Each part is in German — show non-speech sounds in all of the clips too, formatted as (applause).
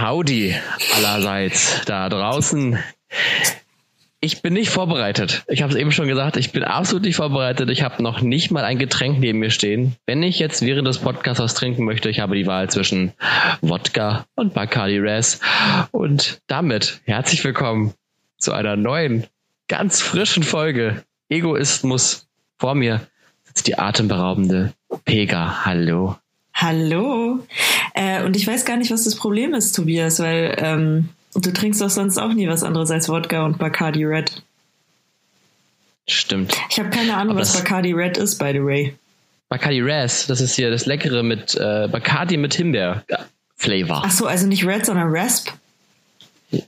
Howdy allerseits da draußen. Ich bin nicht vorbereitet. Ich habe es eben schon gesagt, ich bin absolut nicht vorbereitet. Ich habe noch nicht mal ein Getränk neben mir stehen. Wenn ich jetzt während des Podcasts was trinken möchte, ich habe die Wahl zwischen Wodka und Bacardi Res. Und damit herzlich willkommen zu einer neuen, ganz frischen Folge Egoismus. Vor mir sitzt die atemberaubende Pega. Hallo. Hallo. Äh, und ich weiß gar nicht, was das Problem ist, Tobias, weil ähm, du trinkst doch sonst auch nie was anderes als Wodka und Bacardi Red. Stimmt. Ich habe keine Ahnung, was Bacardi Red ist, by the way. Bacardi Res, das ist hier das Leckere mit äh, Bacardi mit Himbeer-Flavor. Ach so, also nicht Red, sondern Rasp?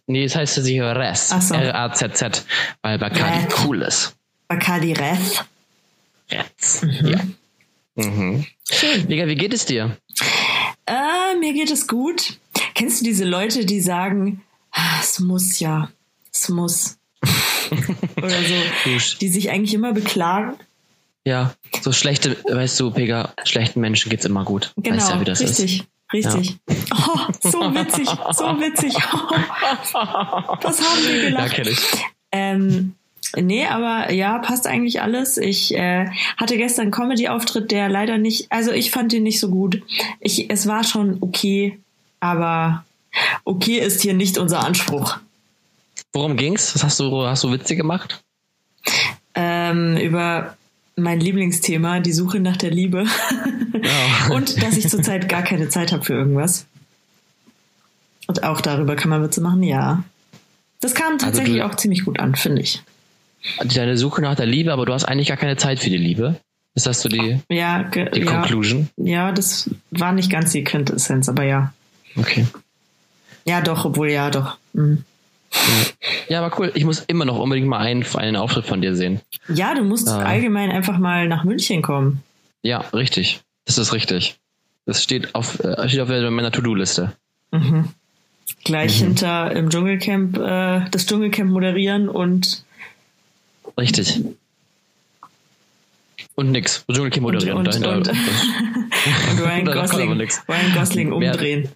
Nee, das heißt sich Res. Ach so. R-A-Z-Z, weil Bacardi Red. cool ist. Bacardi Red. Res. Ja. Mhm. Schön. Mega, wie geht es dir? Äh, mir geht es gut. Kennst du diese Leute, die sagen, "Ah, es muss ja, es muss. (laughs) Oder so, die sich eigentlich immer beklagen. Ja, so schlechte, weißt du, Pega, schlechten Menschen geht's immer gut. Genau, weißt ja, wie das richtig. ist. Richtig. Oh, so witzig, so witzig. (laughs) was haben wir Ja, gelacht? kenn ich. Ähm, nee, aber ja, passt eigentlich alles. Ich äh, hatte gestern einen Comedy-Auftritt, der leider nicht, also ich fand den nicht so gut. Ich, es war schon okay, aber okay ist hier nicht unser Anspruch. Worum ging's? Was hast du, hast du Witze gemacht? Ähm, über mein Lieblingsthema, die Suche nach der Liebe. Ja. (laughs) Und dass ich zurzeit gar keine Zeit habe für irgendwas. Und auch darüber kann man Witze machen, ja. Das kam tatsächlich Also du- auch ziemlich gut an, finde ich. Deine Suche nach der Liebe, aber du hast eigentlich gar keine Zeit für die Liebe. Ist das so die, Ja, die ja. Conclusion? Ja, das war nicht ganz die Quintessenz, aber ja. Okay. Ja, doch, obwohl ja, doch. Mhm. Ja, aber cool. Ich muss immer noch unbedingt mal einen, einen Auftritt von dir sehen. Ja, du musst Ah. allgemein einfach mal nach München kommen. Ja, richtig. Das ist richtig. Das steht auf, äh, steht auf meiner To-Do-Liste. Mhm. Gleich hinter im Dschungelcamp, äh, das Dschungelcamp moderieren und, Richtig. Und nix. Dschungelcamp und, moderieren. und, Dahinter. und, (laughs) und Ryan, (laughs) Gosling. Ryan Gosling umdrehen.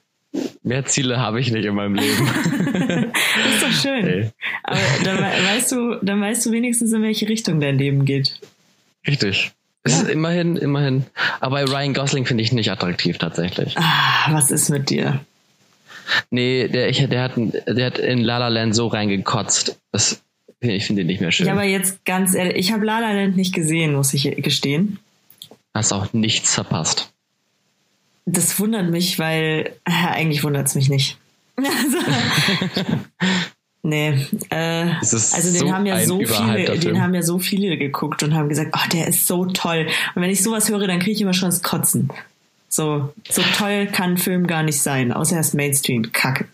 Mehr Ziele habe ich nicht in meinem Leben. Das (laughs) ist doch schön. Ey. Aber dann we- weißt du, dann weißt du wenigstens, in welche Richtung dein Leben geht. Richtig. Es Ja. ist immerhin, immerhin. Aber Ryan Gosling finde ich nicht attraktiv tatsächlich. Ah, was ist mit dir? Nee, der, ich, der, hat, der hat in La La Land so reingekotzt. Das, ich finde ihn nicht mehr schön. Ja, aber jetzt ganz ehrlich, ich habe La La Land nicht gesehen, muss ich gestehen. Hast auch nichts verpasst. Das wundert mich, weil äh, eigentlich wundert es mich nicht. (laughs) Also, nee, äh, also den so haben ja so viele, den haben ja so viele geguckt und haben gesagt, oh, der ist so toll. Und wenn ich sowas höre, dann kriege ich immer schon das Kotzen. So, so toll kann ein Film gar nicht sein, außer er ist Mainstream. Kacke.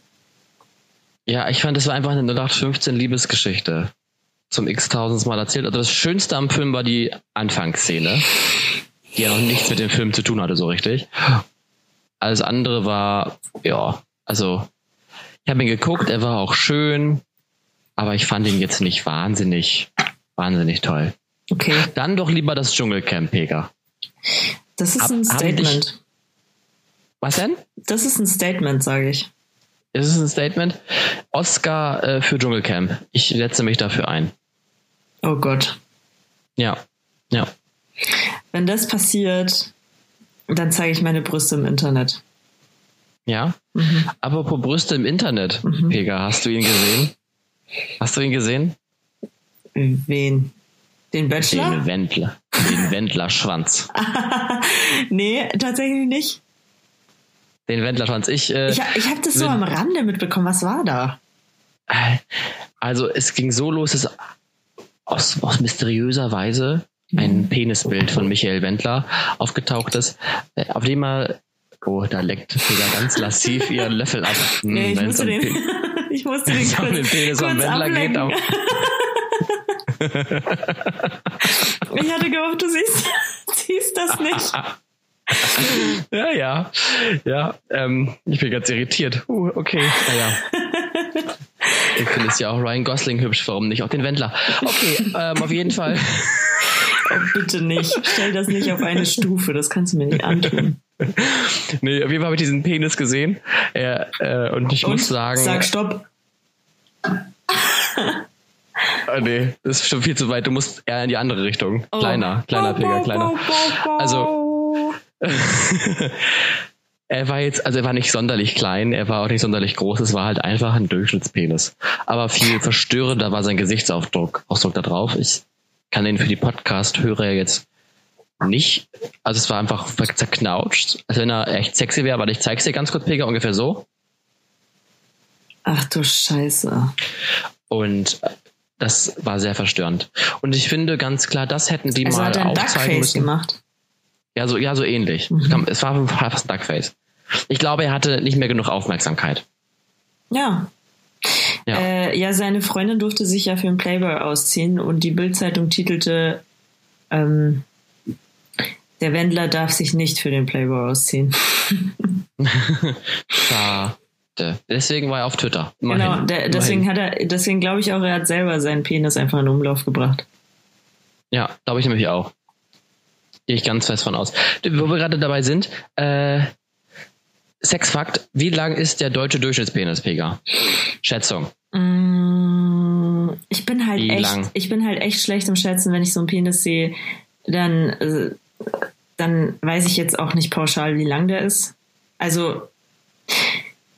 Ja, ich fand, das war einfach eine 0815 Liebesgeschichte. Zum x-tausendsten Mal erzählt. Also das Schönste am Film war die Anfangsszene, die ja noch nichts mit dem Film zu tun hatte, so richtig. Alles andere war, ja, also ich habe ihn geguckt, er war auch schön, aber ich fand ihn jetzt nicht wahnsinnig, wahnsinnig toll. Okay, Dann doch lieber das Dschungelcamp, Pega. das ist ein Statement. Was denn? Das ist ein Statement, sage ich. Ist es ein Statement? Oscar äh, für Dschungelcamp. Ich setze mich dafür ein. Oh Gott. Ja, ja. Wenn das passiert, dann zeige ich meine Brüste im Internet. Ja. Mhm. Apropos Brüste im Internet, Mhm. Pega, hast du ihn gesehen? Hast du ihn gesehen? Wen? Den Bachelor? Den Wendler. Den Wendlerschwanz. (laughs) nee, tatsächlich nicht. Den Wendlerschwanz. Ich, äh, Ich, ich habe das so am Rande mitbekommen. Was war da? also es ging so los, dass aus, aus mysteriöser Weise ein Penisbild von Michael Wendler aufgetaucht ist, äh, auf dem er, oh, da leckt Pega ganz lassiv ihren Löffel ab. (laughs) Hm, Nee, ich musste um den, (laughs) ich musste den (laughs) um den kurz, Penis kurz Wendler geht, ablenken. auch. Ich hatte gehofft, du siehst, siehst das nicht. Ja, ja, ja. Ähm, ich bin ganz irritiert. Uh, okay, naja. Du findest ja auch Ryan Gosling hübsch, warum nicht auch den Wendler? Okay, ähm, auf jeden Fall. Oh, bitte nicht. Stell das nicht auf eine Stufe. Das kannst du mir nicht antun. nee, auf jeden Fall habe ich diesen Penis gesehen. Er, äh, und ich Und? muss sagen. Sag Stopp. Ah, nee, das ist schon viel zu weit. Du musst eher in die andere Richtung. Oh. Kleiner, kleiner Peger, kleiner. Also. (laughs) Er war jetzt, also er war nicht sonderlich klein, er war auch nicht sonderlich groß, es war halt einfach ein Durchschnittspenis. Aber viel verstörender war sein Gesichtsausdruck Ausdruck da drauf. Ich kann den für die Podcast-Hörer jetzt nicht, also es war einfach zerknautscht, als wenn er echt sexy wäre, weil ich zeig's dir ganz kurz, Peger, ungefähr so. Ach du Scheiße. Und das war sehr verstörend. Und ich finde ganz klar, das hätten die Also mal hat er aufzeigen Duckface müssen. gemacht. Ja, so, ja, so ähnlich. Mhm. Es war fast Duckface. Ich glaube, er hatte nicht mehr genug Aufmerksamkeit. Ja. Ja. Äh, ja, seine Freundin durfte sich ja für einen Playboy ausziehen und die Bildzeitung titelte, ähm, der Wendler darf sich nicht für den Playboy ausziehen. (laughs) Schade. Deswegen war er auf Twitter. Immerhin. genau, der, deswegen hat er, deswegen glaube ich auch, er hat selber seinen Penis einfach in Umlauf gebracht. Ja, glaube ich nämlich auch. Gehe ich ganz fest von aus. Wo wir gerade dabei sind, äh, Sexfakt, wie lang ist der deutsche Durchschnittspenis, Pega? Schätzung. Mm, Ich bin halt Wie echt, lang? ich bin halt echt schlecht im Schätzen, wenn ich so einen Penis sehe, dann, äh, dann weiß ich jetzt auch nicht pauschal, wie lang der ist. Also,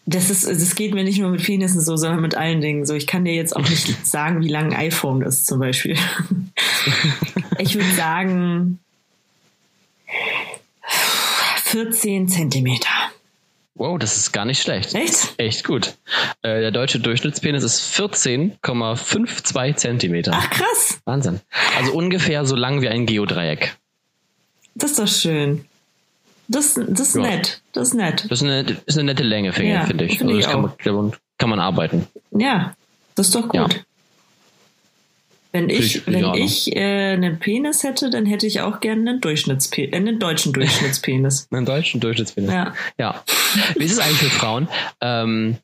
das ist, das geht mir nicht nur mit Penissen so, sondern mit allen Dingen so. Ich kann dir jetzt auch nicht (laughs) sagen, wie lang ein iPhone ist, zum Beispiel. (laughs) ich würde sagen, 14 Zentimeter. Wow, das ist gar nicht schlecht. Echt? Echt gut. Äh, der deutsche Durchschnittspenis ist 14,52 Zentimeter. Ach, krass. Wahnsinn. Also ungefähr so lang wie ein Geodreieck. Das ist doch schön. Das, das ist Ja. nett. Das ist nett. Das ist eine, das ist eine nette Länge, finde Ja, finde ich. finde Also ich kann man- kann man arbeiten. Ja, das ist doch gut. Ja. Wenn ich, wenn ich äh, einen Penis hätte, dann hätte ich auch gerne einen, Durchschnittspe äh, einen deutschen (laughs) Durchschnittspenis. Einen deutschen Durchschnittspenis. Ja. Ja. Wie ist es eigentlich für Frauen? Ähm,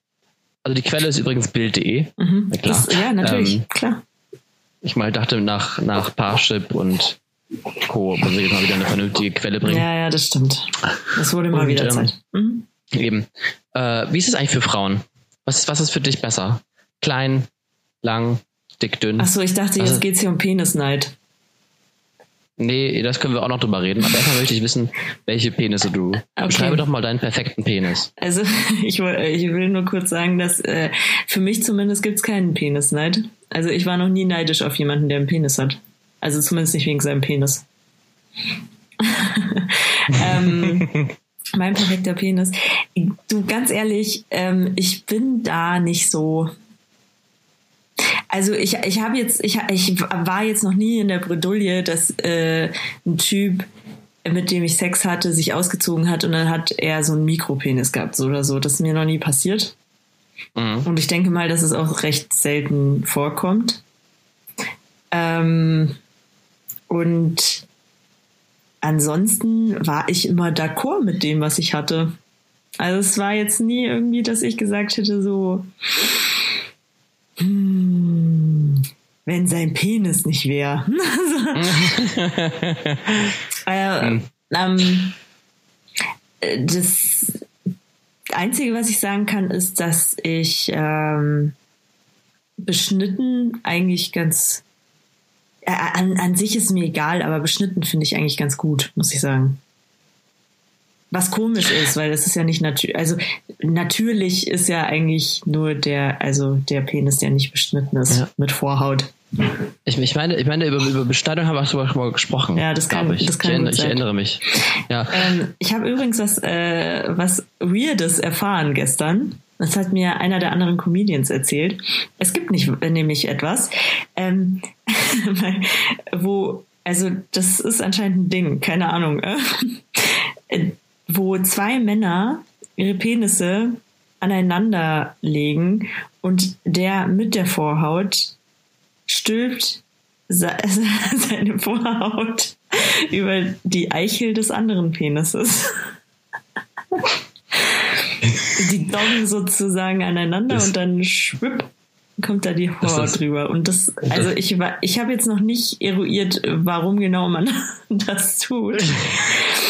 also die Quelle ist übrigens bild.de. Mhm. Ja. Das, ja, natürlich, Ähm, klar. Ich mal dachte, nach, nach Parship und Co. muss ich jetzt mal wieder eine vernünftige Quelle bringen. Ja, ja, das stimmt. Das wurde mal Und, wieder ähm, Zeit. Mhm. Eben. Äh, wie ist es eigentlich für Frauen? Was, was ist für dich besser? Klein, lang, dick, dünn? Achso, ich dachte, Also- jetzt geht's hier um Penisneid. Nee, das können wir auch noch drüber reden. Aber erstmal möchte ich wissen, welche Penisse du. Beschreibe doch mal deinen perfekten Penis. Also (laughs) ich, woll- ich will nur kurz sagen, dass äh, für mich zumindest gibt's keinen Penisneid. Also ich war noch nie neidisch auf jemanden, der einen Penis hat. Also zumindest nicht wegen seinem Penis. (laughs) ähm, mein perfekter Penis. Du, ganz ehrlich, ähm, ich bin da nicht so. Also ich, ich habe jetzt, ich, ich war jetzt noch nie in der Bredouille, dass äh, ein Typ, mit dem ich Sex hatte, sich ausgezogen hat und dann hat er so einen Mikropenis gehabt so oder so. Das ist mir noch nie passiert. Mhm. Und ich denke mal, dass es auch recht selten vorkommt. Ähm, und ansonsten war ich immer d'accord mit dem, was ich hatte. Also es war jetzt nie irgendwie, dass ich gesagt hätte, so, wenn sein Penis nicht wäre. (laughs) äh, ähm, äh, das Einzige, was ich sagen kann, ist, dass ich ähm, beschnitten eigentlich ganz äh, an, an sich ist mir egal, aber beschnitten finde ich eigentlich ganz gut, muss ich sagen. Was komisch ist, weil das ist ja nicht natürlich, also natürlich ist ja eigentlich nur der, also der Penis, der nicht beschnitten ist, Ja. mit Vorhaut. Ich, ich meine, ich meine über, über Beschneidung haben wir schon mal gesprochen. Ja, das kann- ich. das kann ich, erinnere, gut ich erinnere mich. Ja. Ähm, ich habe übrigens was, äh, was Weirdes erfahren gestern. Das hat mir einer der anderen Comedians erzählt. Es gibt nicht äh, nämlich etwas, ähm, (laughs) wo, also das ist anscheinend ein Ding, keine Ahnung, äh, (laughs) wo zwei Männer ihre Penisse aneinander legen und der mit der Vorhaut stülpt se- (laughs) seine Vorhaut über die Eichel des anderen Penises. Die doggen sozusagen aneinander Das- und dann schwipp kommt da die Horror ist- drüber. Und das, also ich war, ich habe jetzt noch nicht eruiert, warum genau man (laughs) das tut.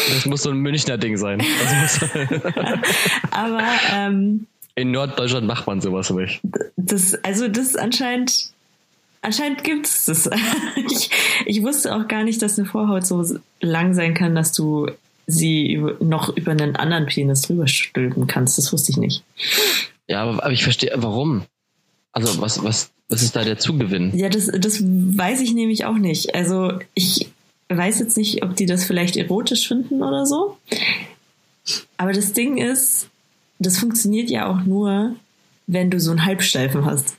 Das muss so ein Münchner Ding sein. (laughs) Aber ähm, in Norddeutschland macht man sowas nicht. das, also das anscheinend, anscheinend gibt es das. (laughs) Ich, ich wusste auch gar nicht, dass eine Vorhaut so lang sein kann, dass du sie noch über einen anderen Penis drüber stülpen kannst. Das wusste ich nicht. Ja, aber, aber ich verstehe, warum? Also, was, was, was ist da der Zugewinn? Ja, das, das weiß ich nämlich auch nicht. Also ich weiß jetzt nicht, ob die das vielleicht erotisch finden oder so. Aber das Ding ist, das funktioniert ja auch nur, wenn du so einen Halbsteifen hast.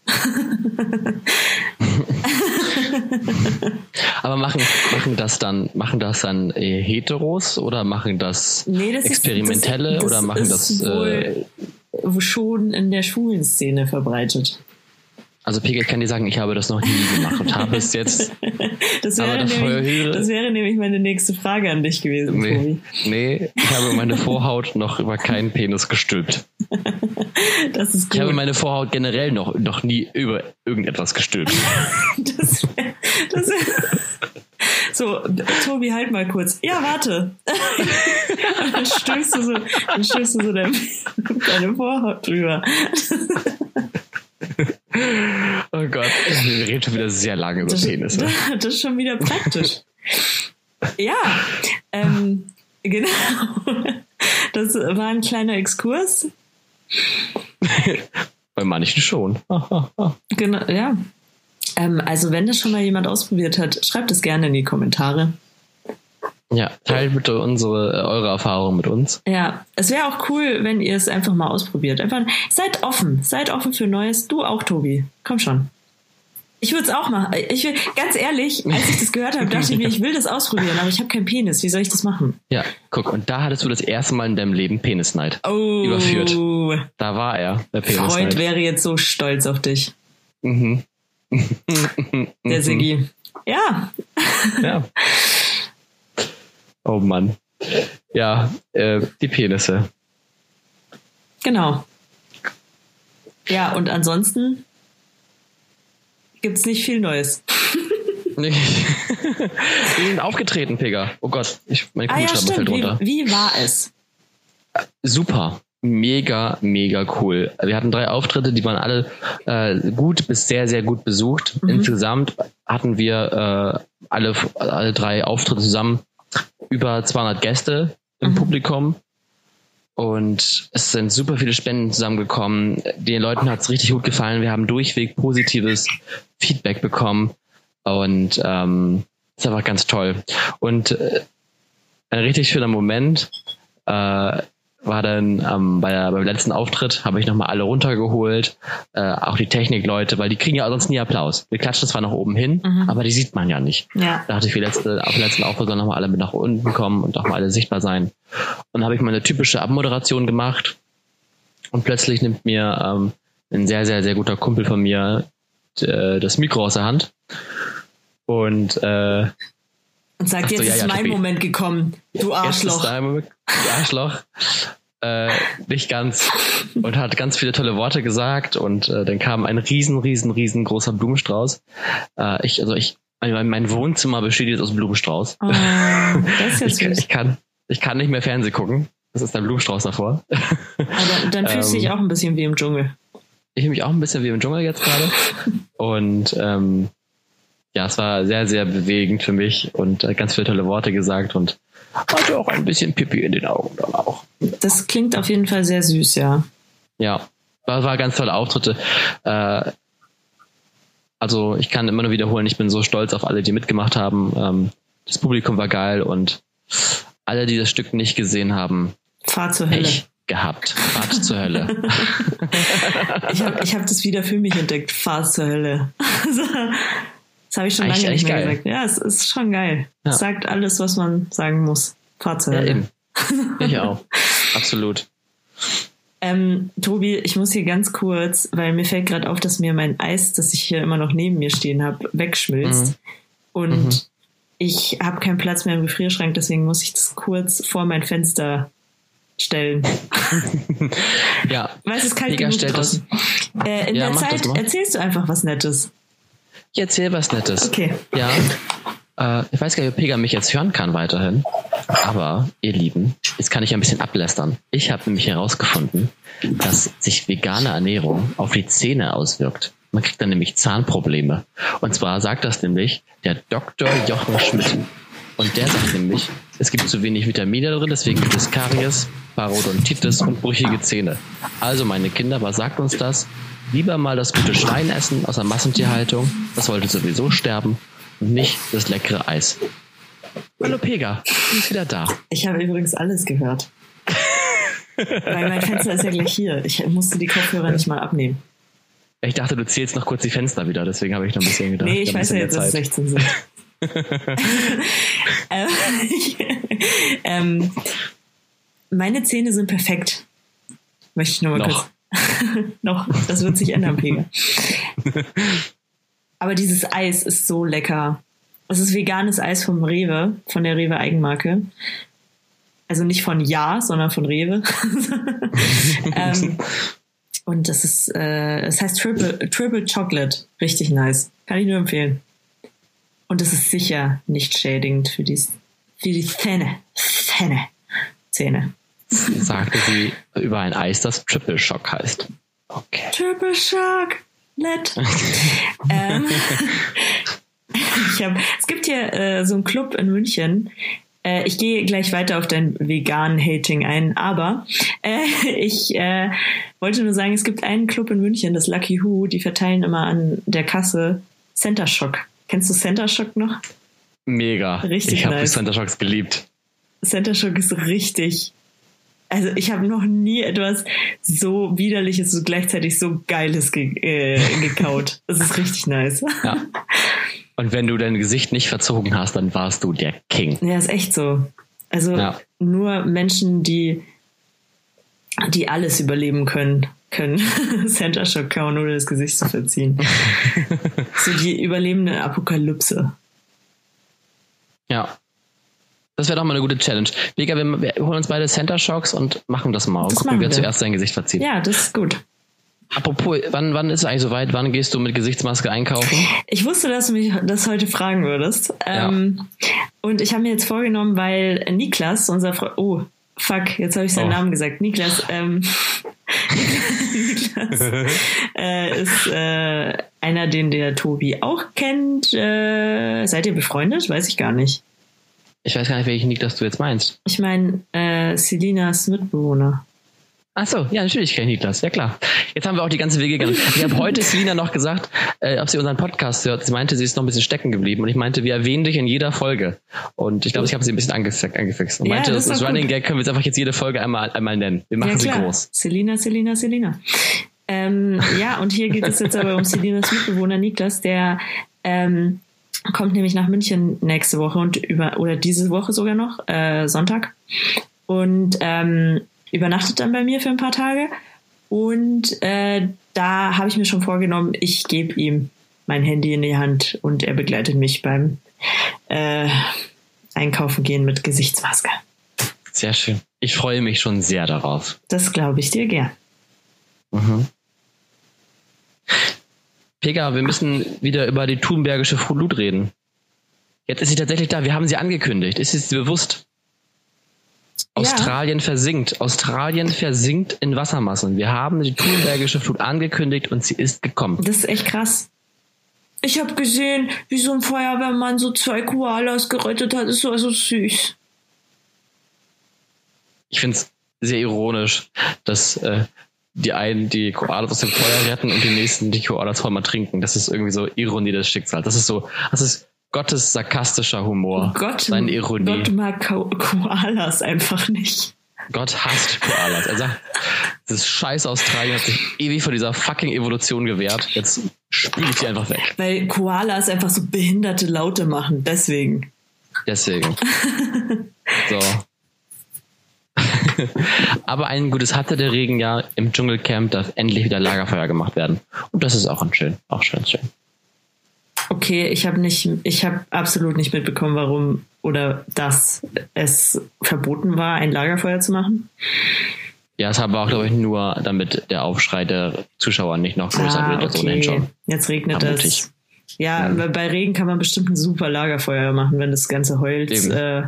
Aber machen, machen das dann, machen das dann äh, Heteros oder machen das Nee, das ist- Experimentelle das- das oder machen ist das, äh, wohl schon in der schwulen Szene verbreitet. Also ich kann dir sagen, ich habe das noch nie gemacht (laughs) und habe es jetzt, Das Aber wäre, davor nämlich, höre- das wäre nämlich meine nächste Frage an dich gewesen, nee, Tobi. nee, ich habe meine Vorhaut noch über keinen Penis gestülpt. (laughs) Das ist Ich habe gut. meine Vorhaut generell noch, noch nie über irgendetwas gestülpt. (laughs) Das wär, das wär, so, Tobi, halt mal kurz. Ja, warte. Und dann stößt du so, dann stößt du so dein, deine Vorhaut drüber. (laughs) Oh Gott, wir reden schon wieder sehr lange über Das, Penisse. (laughs) das ist schon wieder praktisch. (laughs) Ja, ähm, genau. Das war ein kleiner Exkurs. Bei manchen schon. Genau, ja. Ähm, also, wenn das schon mal jemand ausprobiert hat, schreibt es gerne in die Kommentare. Ja, teilt bitte unsere, äh, eure Erfahrung mit uns. Ja, es wäre auch cool, wenn ihr es einfach mal ausprobiert. Einfach seid offen, seid offen für Neues. Du auch, Tobi. Komm schon. Ich würde es auch machen. Ich will, ganz ehrlich, als ich das gehört habe, dachte ich mir, ich will das ausprobieren, aber ich habe keinen Penis. Wie soll ich das machen? Ja, guck, und da hattest du das erste Mal in deinem Leben Penisneid. Oh, Überführt. Da war er, der Freund Penisneid. wäre jetzt so stolz auf dich, Mhm. der Siggi. Ja, Ja. (laughs) Oh Mann. Ja, äh, die Penisse. genau. Ja, und ansonsten gibt's nicht viel Neues. (laughs) Nee. Wir sind aufgetreten, Pega. Oh Gott, ich, mein Ah ja, Kugelschreiber fällt stimmt. Wie, runter. wie war es? Super. Mega, mega cool. Wir hatten drei Auftritte, die waren alle äh, gut bis sehr, sehr gut besucht. Mhm. Insgesamt hatten wir äh, alle, alle drei Auftritte zusammen über 200 Gäste im Mhm. Publikum. Und es sind super viele Spenden zusammengekommen. Den Leuten hat es richtig gut gefallen. Wir haben durchweg positives Feedback bekommen. Und ähm, ist einfach ganz toll. Und äh, ein richtig schöner Moment äh, war dann ähm, bei der, beim letzten Auftritt, habe ich nochmal alle runtergeholt, äh, auch die Technikleute, weil die kriegen ja sonst nie Applaus. Wir klatschen zwar nach oben hin, Mhm. aber die sieht man ja nicht. Ja. Da dachte ich, für letzte, auf den letzten Auftritt sollen nochmal alle mit nach unten kommen und auch mal alle sichtbar sein. Und dann habe ich meine typische Abmoderation gemacht und plötzlich nimmt mir ähm, ein sehr, sehr, sehr guter Kumpel von mir äh, das Mikro aus der Hand und äh, Und sagt, so, jetzt ja, ist ja, mein. Moment gekommen. Du Jetzt Arschloch. ist dein Moment, Arschloch. äh, nicht ganz. Und hat ganz viele tolle Worte gesagt und äh, dann kam ein riesen, riesen, riesengroßer Blumenstrauß. Äh, ich, also ich, mein, mein Wohnzimmer besteht jetzt aus Blumenstrauß. Oh, das ist ja (laughs) Ich, ich, kann, ich kann nicht mehr Fernsehen gucken. Das ist ein Blumenstrauß davor. Aber dann, dann fühlst du (laughs) Ähm, dich auch ein bisschen wie im Dschungel. Ich fühle mich auch ein bisschen wie im Dschungel jetzt gerade. Und ähm, ja, es war sehr, sehr bewegend für mich und äh, ganz viele tolle Worte gesagt und hatte auch ein bisschen Pipi in den Augen dann auch. Das klingt auf jeden Fall sehr süß, ja. Ja, war, war ganz tolle Auftritte. Äh, also ich kann immer nur wiederholen, ich bin so stolz auf alle, die mitgemacht haben. Ähm, das Publikum war geil und alle, die das Stück nicht gesehen haben, Fahr zur Hölle. Gehabt. Fahrt zur Hölle. (laughs) Ich habe ich hab das wieder für mich entdeckt. Fahr zur Hölle. (laughs) Das habe ich schon Eigentlich lange nicht mehr geil. gesagt. Ja, es ist schon geil. Ja. Es sagt alles, was man sagen muss. Fahr zur Ja, eben. (laughs) Ich auch. Absolut. Ähm, Tobi, ich muss hier ganz kurz, weil mir fällt gerade auf, dass mir mein Eis, das ich hier immer noch neben mir stehen habe, wegschmilzt. Mhm. Und Mhm. ich habe keinen Platz mehr im Gefrierschrank, deswegen muss ich das kurz vor mein Fenster stellen. (laughs) Ja. Weil es ist kalt Mega genug das, draußen. Äh, in Ja, der Zeit erzählst du einfach was Nettes. Ich erzähl was Nettes. Okay. Ja. Äh, ich weiß gar nicht, ob Pega mich jetzt hören kann weiterhin. Aber, ihr Lieben, jetzt kann ich ein bisschen ablästern. Ich habe nämlich herausgefunden, dass sich vegane Ernährung auf die Zähne auswirkt. Man kriegt dann nämlich Zahnprobleme. Und zwar sagt das nämlich der Dr. Jochen Schmidt. Und der sagt nämlich, es gibt zu wenig Vitamine drin, deswegen gibt es Karies, Parodontitis und brüchige Zähne. Also meine Kinder, was sagt uns das? Lieber mal das gute Schwein essen aus der Massentierhaltung, das wollte sowieso sterben, und nicht das leckere Eis. Hallo Pega, du bist wieder da. Ich habe übrigens alles gehört. (laughs) Weil mein Fenster ist ja gleich hier. Ich musste die Kopfhörer nicht mal abnehmen. Ich dachte, du zählst noch kurz die Fenster wieder, deswegen habe ich noch ein bisschen gedacht. Nee, ich weiß ja jetzt, dass es 16 sind. (laughs) (laughs) ähm, ähm, meine Zähne sind perfekt. Möchte ich nur mal Noch. kurz. (laughs) noch. Das wird sich ändern, Pega. (laughs) Aber dieses Eis ist so lecker. Es ist veganes Eis vom Rewe, von der Rewe Eigenmarke. Also nicht von Ja, sondern von Rewe. ähm, und das ist, äh, es heißt Triple, Triple Chocolate. Richtig nice. Kann ich nur empfehlen. Und es ist sicher nicht schädigend für die, für die Zähne. Zähne. Zähne. Sagte sie über ein Eis, das Triple Shock heißt. Okay. Triple Shock. Nett. (laughs) ähm, ich hab, es gibt hier äh, so einen Club in München. Äh, ich gehe gleich weiter auf dein vegan-Hating ein, aber äh, ich äh, wollte nur sagen, es gibt einen Club in München, das Lucky Who, die verteilen immer an der Kasse Center Shock. Kennst du Center Shock noch? Mega. Richtig ich habe nice. Center Shocks geliebt. Center Shock ist richtig. Also ich habe noch nie etwas so widerliches und gleichzeitig so geiles ge äh, gekaut. (laughs) Das ist richtig nice. Ja. Und wenn du dein Gesicht nicht verzogen hast, dann warst du der King. Ja, ist echt so. Also Ja. nur Menschen, die die alles überleben können, können Center Shock kauen, ohne das Gesicht zu verziehen. (laughs) so die überlebende Apokalypse. Ja. Das wäre doch mal eine gute Challenge. Vega, wir, wir holen uns beide Center Shocks und machen das mal. Und Das gucken, wer wir. zuerst sein Gesicht verzieht. Ja, das ist gut. Apropos, wann, wann ist es eigentlich soweit? Wann gehst du mit Gesichtsmaske einkaufen? Ich wusste, dass du mich das heute fragen würdest. Ähm, und ich habe mir jetzt vorgenommen, weil Niklas, unser Freund, oh, fuck, jetzt habe ich seinen Oh. Namen gesagt. Niklas, ähm, Niklas äh, ist äh, einer, den der Tobi auch kennt. Äh, seid ihr befreundet? Weiß ich gar nicht. Ich weiß gar nicht, welchen Nick das du jetzt meinst. Ich meine, äh, Selinas Mitbewohner. Ach so, ja, natürlich kenne ich Niklas. Ja, klar. Jetzt haben wir auch die ganze Wege gegangen. Ich habe heute Selina noch gesagt, äh, ob sie unseren Podcast hört. Sie meinte, sie ist noch ein bisschen stecken geblieben. Und ich meinte, wir erwähnen dich in jeder Folge. Und ich glaube, ich habe sie ein bisschen angefixt. angefixt. Und Ja, meinte, das das, Running gut. Gag können wir jetzt einfach jetzt jede Folge einmal, einmal nennen. Wir machen ja, sie groß. Selina, Selina, Selina. Ähm, ja, und hier geht es jetzt aber um Selinas Mitbewohner Niklas, der ähm, kommt nämlich nach München nächste Woche und über oder diese Woche sogar noch, äh, Sonntag. Und ähm, übernachtet dann bei mir für ein paar Tage. Und äh, da habe ich mir schon vorgenommen, ich gebe ihm mein Handy in die Hand und er begleitet mich beim äh, Einkaufen gehen mit Gesichtsmaske. Sehr schön. Ich freue mich schon sehr darauf. Das glaube ich dir gern. Mhm. Pega, wir müssen wieder über die Thunbergische Flut reden. Jetzt ist sie tatsächlich da. Wir haben sie angekündigt. Ist es dir bewusst? Australien versinkt. Australien versinkt in Wassermassen. Wir haben die Thunbergische Flut angekündigt und sie ist gekommen. Das ist echt krass. Ich habe gesehen, wie so ein Feuerwehrmann so zwei Koalas gerettet hat. Das war so süß. Ich finde es sehr ironisch, dass äh, die einen die Koalas aus dem Feuer retten und die nächsten die Koalas voll mal trinken. Das ist irgendwie so Ironie des Schicksals. Das ist so, das ist Gottes sarkastischer Humor. Gott, Seine Ironie. Gott mag Ko Koalas einfach nicht. Gott hasst Koalas. Er sagt, das scheiß Australien hat sich ewig vor dieser fucking Evolution gewehrt. Jetzt spüle ich die einfach weg. Weil Koalas einfach so behinderte Laute machen. Deswegen. Deswegen. So. (laughs) Aber ein gutes hatte der Regen ja im Dschungelcamp darf endlich wieder Lagerfeuer gemacht werden. Und das ist auch ein schön, auch schön, schön. Okay, ich habe nicht, ich habe absolut nicht mitbekommen, warum oder dass es verboten war, ein Lagerfeuer zu machen. Ja, es aber auch, glaube ich, nur, damit der Aufschrei der Zuschauer nicht noch größer Ah, wird als ohnehin okay. schon. Jetzt regnet Vermute es. Ja, bei- bei Regen kann man bestimmt ein super Lagerfeuer machen, wenn das ganze. Eben. Äh,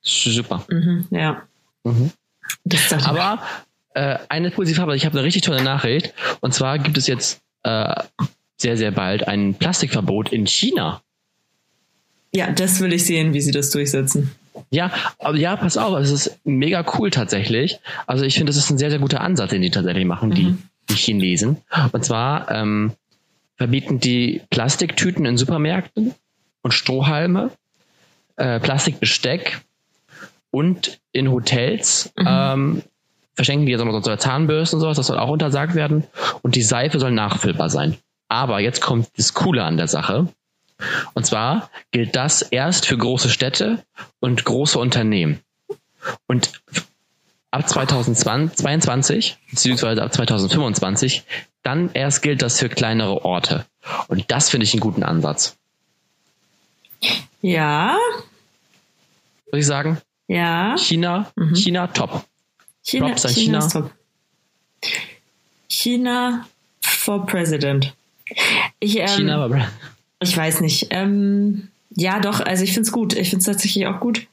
Super. mhm, ja. Mhm. Aber äh, eine positive Farbe, ich habe eine richtig tolle Nachricht. Und zwar gibt es jetzt äh, sehr, sehr bald ein Plastikverbot in China. ja, das will ich sehen, wie sie das durchsetzen. Ja, aber ja, pass auf, es ist mega cool tatsächlich. Also ich finde, das ist ein sehr, sehr guter Ansatz, den die tatsächlich machen, die, Mhm. die Chinesen. Und zwar ähm, verbieten die Plastiktüten in Supermärkten und Strohhalme, äh, Plastikbesteck und in Hotels Mhm. ähm, verschenken die jetzt immer so Zahnbürsten und sowas, das soll auch untersagt werden. Und die Seife soll nachfüllbar sein. Aber jetzt kommt das Coole an der Sache. Und zwar gilt das erst für große Städte und große Unternehmen. Und ab 2022, beziehungsweise ab 2025, dann erst gilt das für kleinere Orte. Und das finde ich einen guten Ansatz. Ja, Würde ich sagen, ja. China, Mhm. China top. China, Props an China, China. China for President. Ich, ähm, China, aber ich weiß nicht. Ähm, ja, doch, also ich finde es gut. Ich finde es tatsächlich auch gut.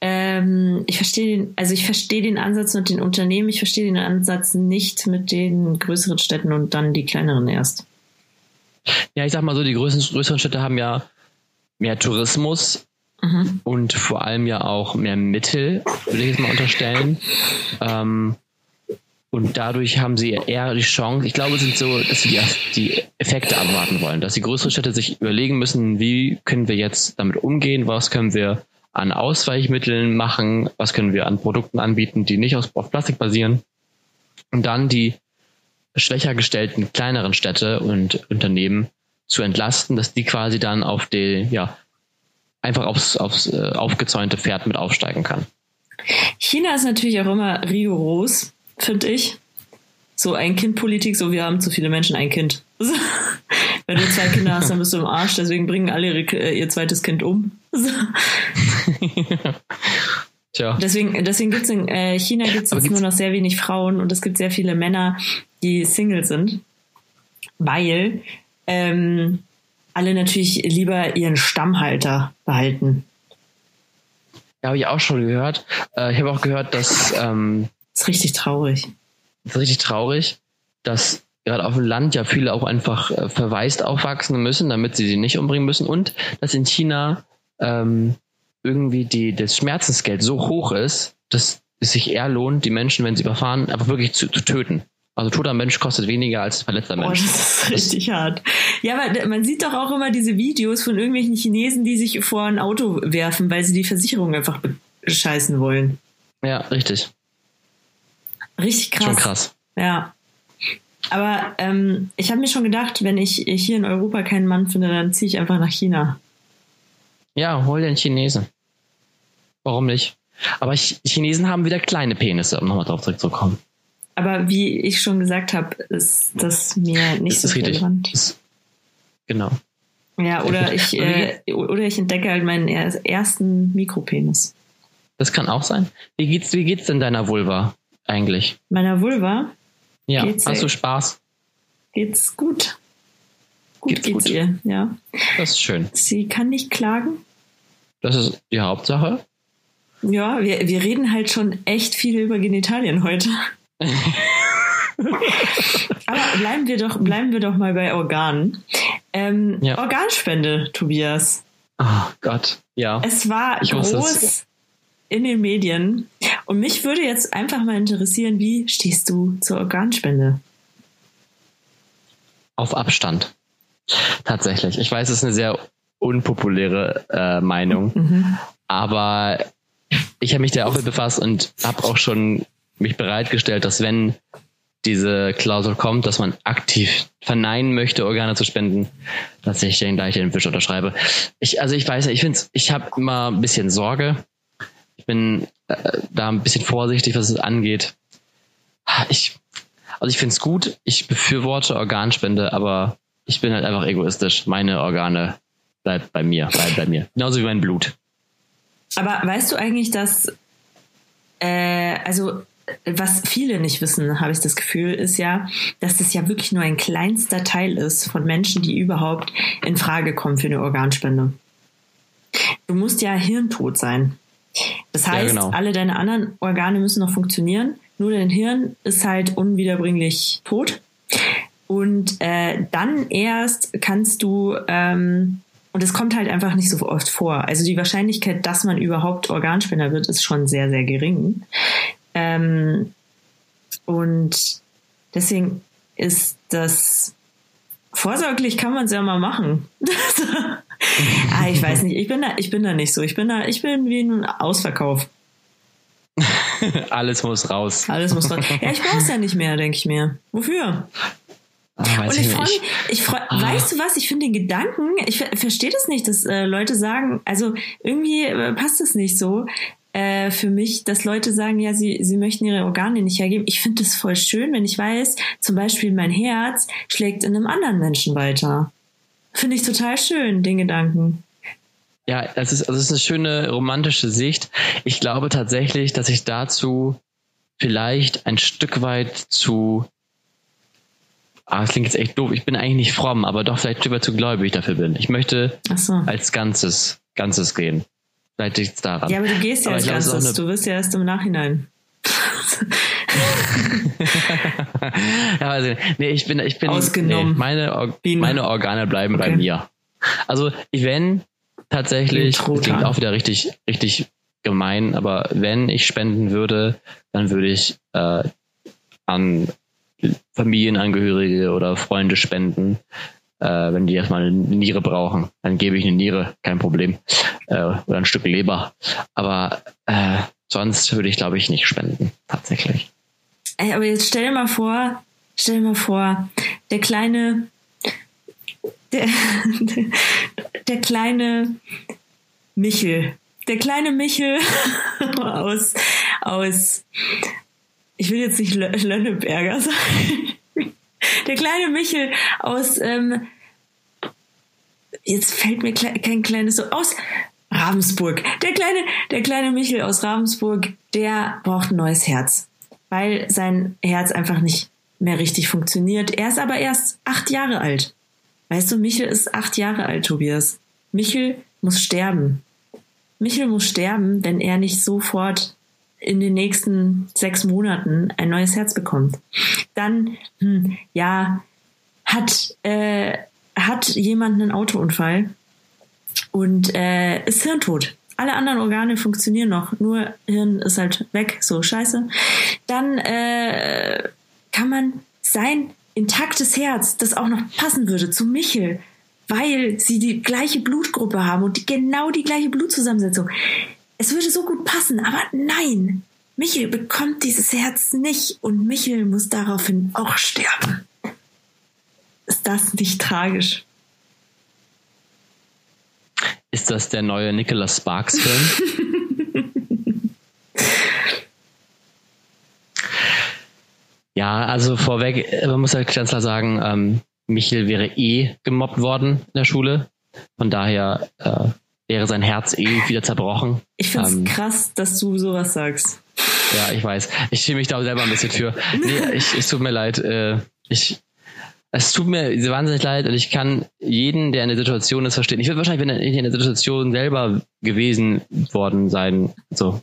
Ähm, ich verstehe den, also ich verstehe den Ansatz mit den Unternehmen, ich verstehe den Ansatz nicht mit den größeren Städten und dann die kleineren erst. ja, ich sag mal so, die größeren, größeren Städte haben ja mehr Tourismus Mhm. und vor allem ja auch mehr Mittel, würde ich jetzt mal unterstellen. Ähm, und dadurch haben sie eher die Chance, ich glaube, es sind so, dass sie die, Effekte abwarten wollen, dass die größeren Städte sich überlegen müssen, wie können wir jetzt damit umgehen, was können wir an Ausweichmitteln machen, was können wir an Produkten anbieten, die nicht aus, auf Plastik basieren. Und dann die schwächer gestellten kleineren Städte und Unternehmen zu entlasten, dass die quasi dann auf die, ja, einfach aufs, aufs äh, aufgezäunte Pferd mit aufsteigen kann. China ist natürlich auch immer rigoros, finde ich. So Ein-Kind-Politik, so wir haben zu viele Menschen, ein Kind. (laughs) So. Wenn du zwei Kinder hast, dann bist du im Arsch, deswegen bringen alle ihre, äh, ihr zweites Kind um. (laughs) So. (laughs) Tja. Deswegen, deswegen gibt es in äh, China gibt's jetzt gibt's- nur noch sehr wenig Frauen und es gibt sehr viele Männer, die Single sind, weil ähm, alle natürlich lieber ihren Stammhalter behalten. Ja, habe ich auch schon gehört. Äh, ich habe auch gehört, dass ähm, Das ist richtig traurig. das ist richtig traurig, dass gerade auf dem Land ja viele auch einfach äh, verwaist aufwachsen müssen, damit sie sie nicht umbringen müssen und dass in China ähm, irgendwie die, das Schmerzensgeld so hoch ist, dass es sich eher lohnt, die Menschen, wenn sie überfahren, einfach wirklich zu, zu töten. Also toter Mensch kostet weniger als verletzter Oh, Mensch. das ist richtig hart. Ja, aber man sieht doch auch immer diese Videos von irgendwelchen Chinesen, die sich vor ein Auto werfen, weil sie die Versicherung einfach bescheißen wollen. Ja, richtig. Richtig krass. Schon krass. Ja. Aber ähm, ich habe mir schon gedacht, wenn ich hier in Europa keinen Mann finde, dann ziehe ich einfach nach China. Ja, hol den Chinesen. Warum nicht? Aber Ch Chinesen haben wieder kleine Penisse, um nochmal drauf zurückzukommen. Aber wie ich schon gesagt habe, ist das mir nicht Das so ist relevant. Das, genau. Ja, oder (laughs) ich, äh, oder ich entdecke halt meinen er- ersten Mikropenis. Das kann auch sein. Wie geht's, wie geht's denn deiner Vulva eigentlich? Meiner Vulva Ja, Geht's, hast du Spaß? geht's gut. Gut Geht's geht's, gut. ihr, ja. Das ist schön. Sie kann nicht klagen. Das ist die Hauptsache. Ja, wir, wir reden halt schon echt viel über Genitalien heute. (laughs) Aber bleiben wir doch, bleiben wir doch mal bei Organen. Ähm, Ja. Organspende, Tobias. Oh Gott. Ja. Es war Ich groß. In den Medien. Und mich würde jetzt einfach mal interessieren, wie stehst du zur Organspende? Auf Abstand. Tatsächlich. Ich weiß, es ist eine sehr unpopuläre äh, Meinung, Mhm. aber ich habe mich da auch mit befasst und habe auch schon mich bereitgestellt, dass wenn diese Klausel kommt, dass man aktiv verneinen möchte, Organe zu spenden, dass ich den gleich den Wisch unterschreibe. Ich, also ich weiß nicht, ich finde ich habe immer ein bisschen Sorge. Ich bin äh, da ein bisschen vorsichtig, was es angeht. Ich, also ich finde es gut, ich befürworte Organspende, aber ich bin halt einfach egoistisch. Meine Organe bleibt bei mir, bleibt bei mir. Genauso wie mein Blut. Aber weißt du eigentlich, dass, äh, also was viele nicht wissen, habe ich das Gefühl, ist ja, dass das ja wirklich nur ein kleinster Teil ist von Menschen, die überhaupt in Frage kommen für eine Organspende. Du musst ja hirntot sein. Das heißt, ja, genau. alle deine anderen Organe müssen noch funktionieren, nur dein Hirn ist halt unwiederbringlich tot. Und äh, dann erst kannst du, ähm, und es kommt halt einfach nicht so oft vor. Also die Wahrscheinlichkeit, dass man überhaupt Organspender wird, ist schon sehr, sehr gering. Ähm, und deswegen ist das vorsorglich kann man es ja mal machen. (laughs) (laughs) ah, ich weiß nicht, ich bin da, ich bin da nicht so. Ich bin da, ich bin wie ein Ausverkauf. (laughs) Alles muss raus. Alles muss raus. Ja, ich brauche es ja nicht mehr, denke ich mir. Wofür? Ah, und ich freue mich, ich freu, ah. weißt du was, ich finde den Gedanken, ich verstehe das nicht, dass äh, Leute sagen, also irgendwie äh, passt es nicht so äh, für mich, dass Leute sagen, ja, sie, sie möchten ihre Organe nicht hergeben. Ich finde das voll schön, wenn ich weiß, zum Beispiel mein Herz schlägt in einem anderen Menschen weiter. Finde ich total schön, den Gedanken. Ja, das ist, also das ist eine schöne romantische Sicht. Ich glaube tatsächlich, dass ich dazu vielleicht ein Stück weit zu Ah, das klingt jetzt echt doof. Ich bin eigentlich nicht fromm, aber doch vielleicht über zu gläubig dafür bin. Ich möchte so. als Ganzes, Ganzes gehen. Vielleicht liegt es daran. Ja, aber du gehst ja aber als Ganzes. Eine... Du wirst ja erst im Nachhinein. Ja, also, nee, ich bin, ich bin, Ausgenommen. Nee, meine, Or meine Organe bleiben okay. bei mir. Also, wenn tatsächlich, das klingt auch wieder richtig, richtig gemein, aber wenn ich spenden würde, dann würde ich äh, an Familienangehörige oder Freunde spenden, äh, wenn die erstmal eine Niere brauchen. Dann gebe ich eine Niere, kein Problem. Äh, oder ein Stück Leber. Aber äh, sonst würde ich, glaube ich, nicht spenden, tatsächlich. Ey, aber jetzt stell dir mal vor, stell dir mal vor, der kleine, der, (laughs) der, kleine Michel, der kleine Michel (laughs) aus, aus ich will jetzt nicht Lönneberger (laughs) sein. Der kleine Michel aus, ähm, jetzt fällt mir kein kleines so aus Ravensburg. Der kleine, der kleine Michel aus Ravensburg, der braucht ein neues Herz, weil sein Herz einfach nicht mehr richtig funktioniert. Er ist aber erst acht Jahre alt. Weißt du, Michel ist acht Jahre alt, Tobias. Michel muss sterben. Michel muss sterben, wenn er nicht sofort in den nächsten sechs Monaten ein neues Herz bekommt. Dann, hm, ja, hat, äh, hat jemand einen Autounfall und äh, ist hirntot. Alle anderen Organe funktionieren noch, nur Hirn ist halt weg, so scheiße. Dann äh, kann man sein intaktes Herz, das auch noch passen würde zu Michel, weil sie die gleiche Blutgruppe haben und die, genau die gleiche Blutzusammensetzung es würde so gut passen, aber nein, Michel bekommt dieses Herz nicht und Michel muss daraufhin auch sterben. Ist das nicht tragisch? Ist das der neue Nicholas Sparks Film? (laughs) ja, also vorweg, man muss halt ganz klar sagen, ähm, Michel wäre eh gemobbt worden in der Schule. Von daher äh, wäre sein Herz eh wieder zerbrochen. Ich finde es ähm, krass, dass du sowas sagst. Ja, ich weiß. Ich schäme mich da selber ein bisschen für. Nee, ich, es tut mir leid. Äh, ich, es tut mir wahnsinnig leid und ich kann jeden, der in der Situation ist, verstehen. Ich würde wahrscheinlich, wenn ich in der Situation selber gewesen worden sein, so,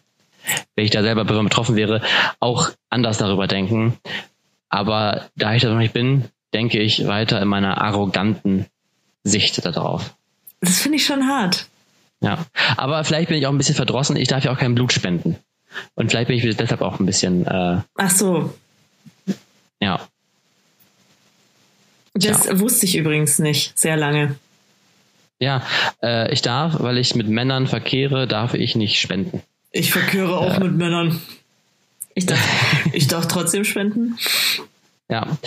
wenn ich da selber betroffen wäre, auch anders darüber denken. Aber da ich da noch nicht bin, denke ich weiter in meiner arroganten Sicht darauf. Das finde ich schon hart. Ja, aber vielleicht bin ich auch ein bisschen verdrossen. Ich darf ja auch kein Blut spenden. Und vielleicht bin ich deshalb auch ein bisschen. Äh, Ach so. Ja. Das ja. wusste ich übrigens nicht, sehr lange. Ja, äh, ich darf, weil ich mit Männern verkehre, darf ich nicht spenden. Ich verkehre auch äh, mit Männern. Ich darf, (laughs) ich darf trotzdem spenden. Ja.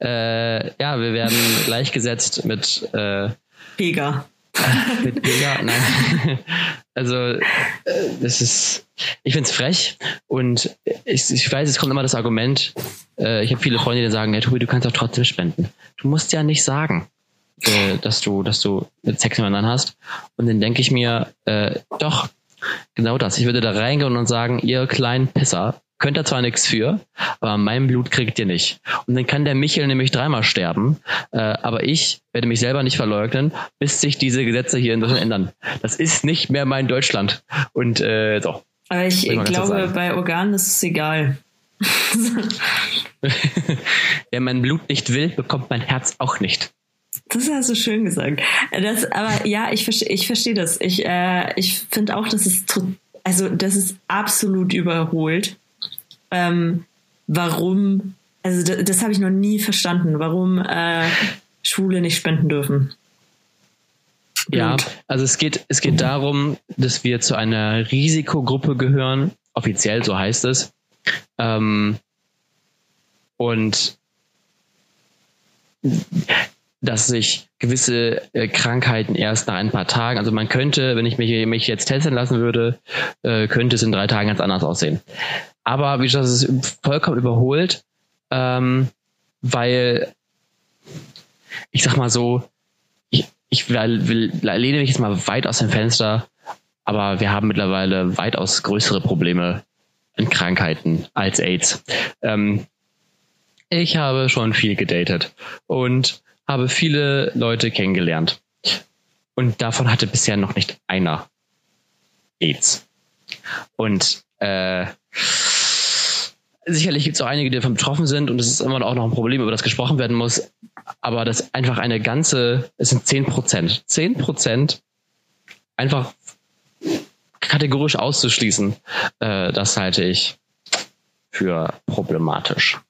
Äh, ja, wir werden gleichgesetzt mit äh, Pega. (laughs) mit Pega, nein. (laughs) Also, das ist, ich finde es frech und ich, ich weiß, es kommt immer das Argument, äh, ich habe viele Freunde, die sagen, ja, Tobi, du kannst doch trotzdem spenden. Du musst ja nicht sagen, äh, dass du, dass du Sex mit anderen hast. Und dann denke ich mir, äh, doch, genau das. Ich würde da reingehen und sagen, ihr kleinen Pisser, könnt ihr zwar nichts für, aber mein Blut kriegt ihr nicht. Und dann kann der Michel nämlich dreimal sterben, äh, aber ich werde mich selber nicht verleugnen, bis sich diese Gesetze hier in Deutschland ändern. Das ist nicht mehr mein Deutschland. Und äh, so. Aber ich glaube, bei Organen ist es egal. (laughs) Wer mein Blut nicht will, bekommt mein Herz auch nicht. Das hast du schön gesagt. Das, aber ja, ich verstehe, ich verstehe das. Ich, äh, ich finde auch, dass es also das ist absolut überholt. Ähm, warum? Also das, das habe ich noch nie verstanden. Warum äh, Schwule nicht spenden dürfen? Ja, also es geht, es geht darum, dass wir zu einer Risikogruppe gehören, offiziell so heißt es. Ähm, und dass sich gewisse äh, Krankheiten erst nach ein paar Tagen, also man könnte, wenn ich mich, mich jetzt testen lassen würde, äh, könnte es in drei Tagen ganz anders aussehen. Aber wie gesagt, es ist vollkommen überholt, ähm, weil ich sag mal so, ich, ich will, lehne mich jetzt mal weit aus dem Fenster, aber wir haben mittlerweile weitaus größere Probleme an Krankheiten als AIDS. Ähm, ich habe schon viel gedatet und habe viele Leute kennengelernt. Und davon hatte bisher noch nicht einer AIDS. Und äh, sicherlich gibt es auch einige, die davon betroffen sind und es ist immer auch noch ein Problem, über das gesprochen werden muss. Aber das einfach eine ganze, es sind 10 Prozent. 10 Prozent einfach kategorisch auszuschließen, äh, das halte ich für problematisch.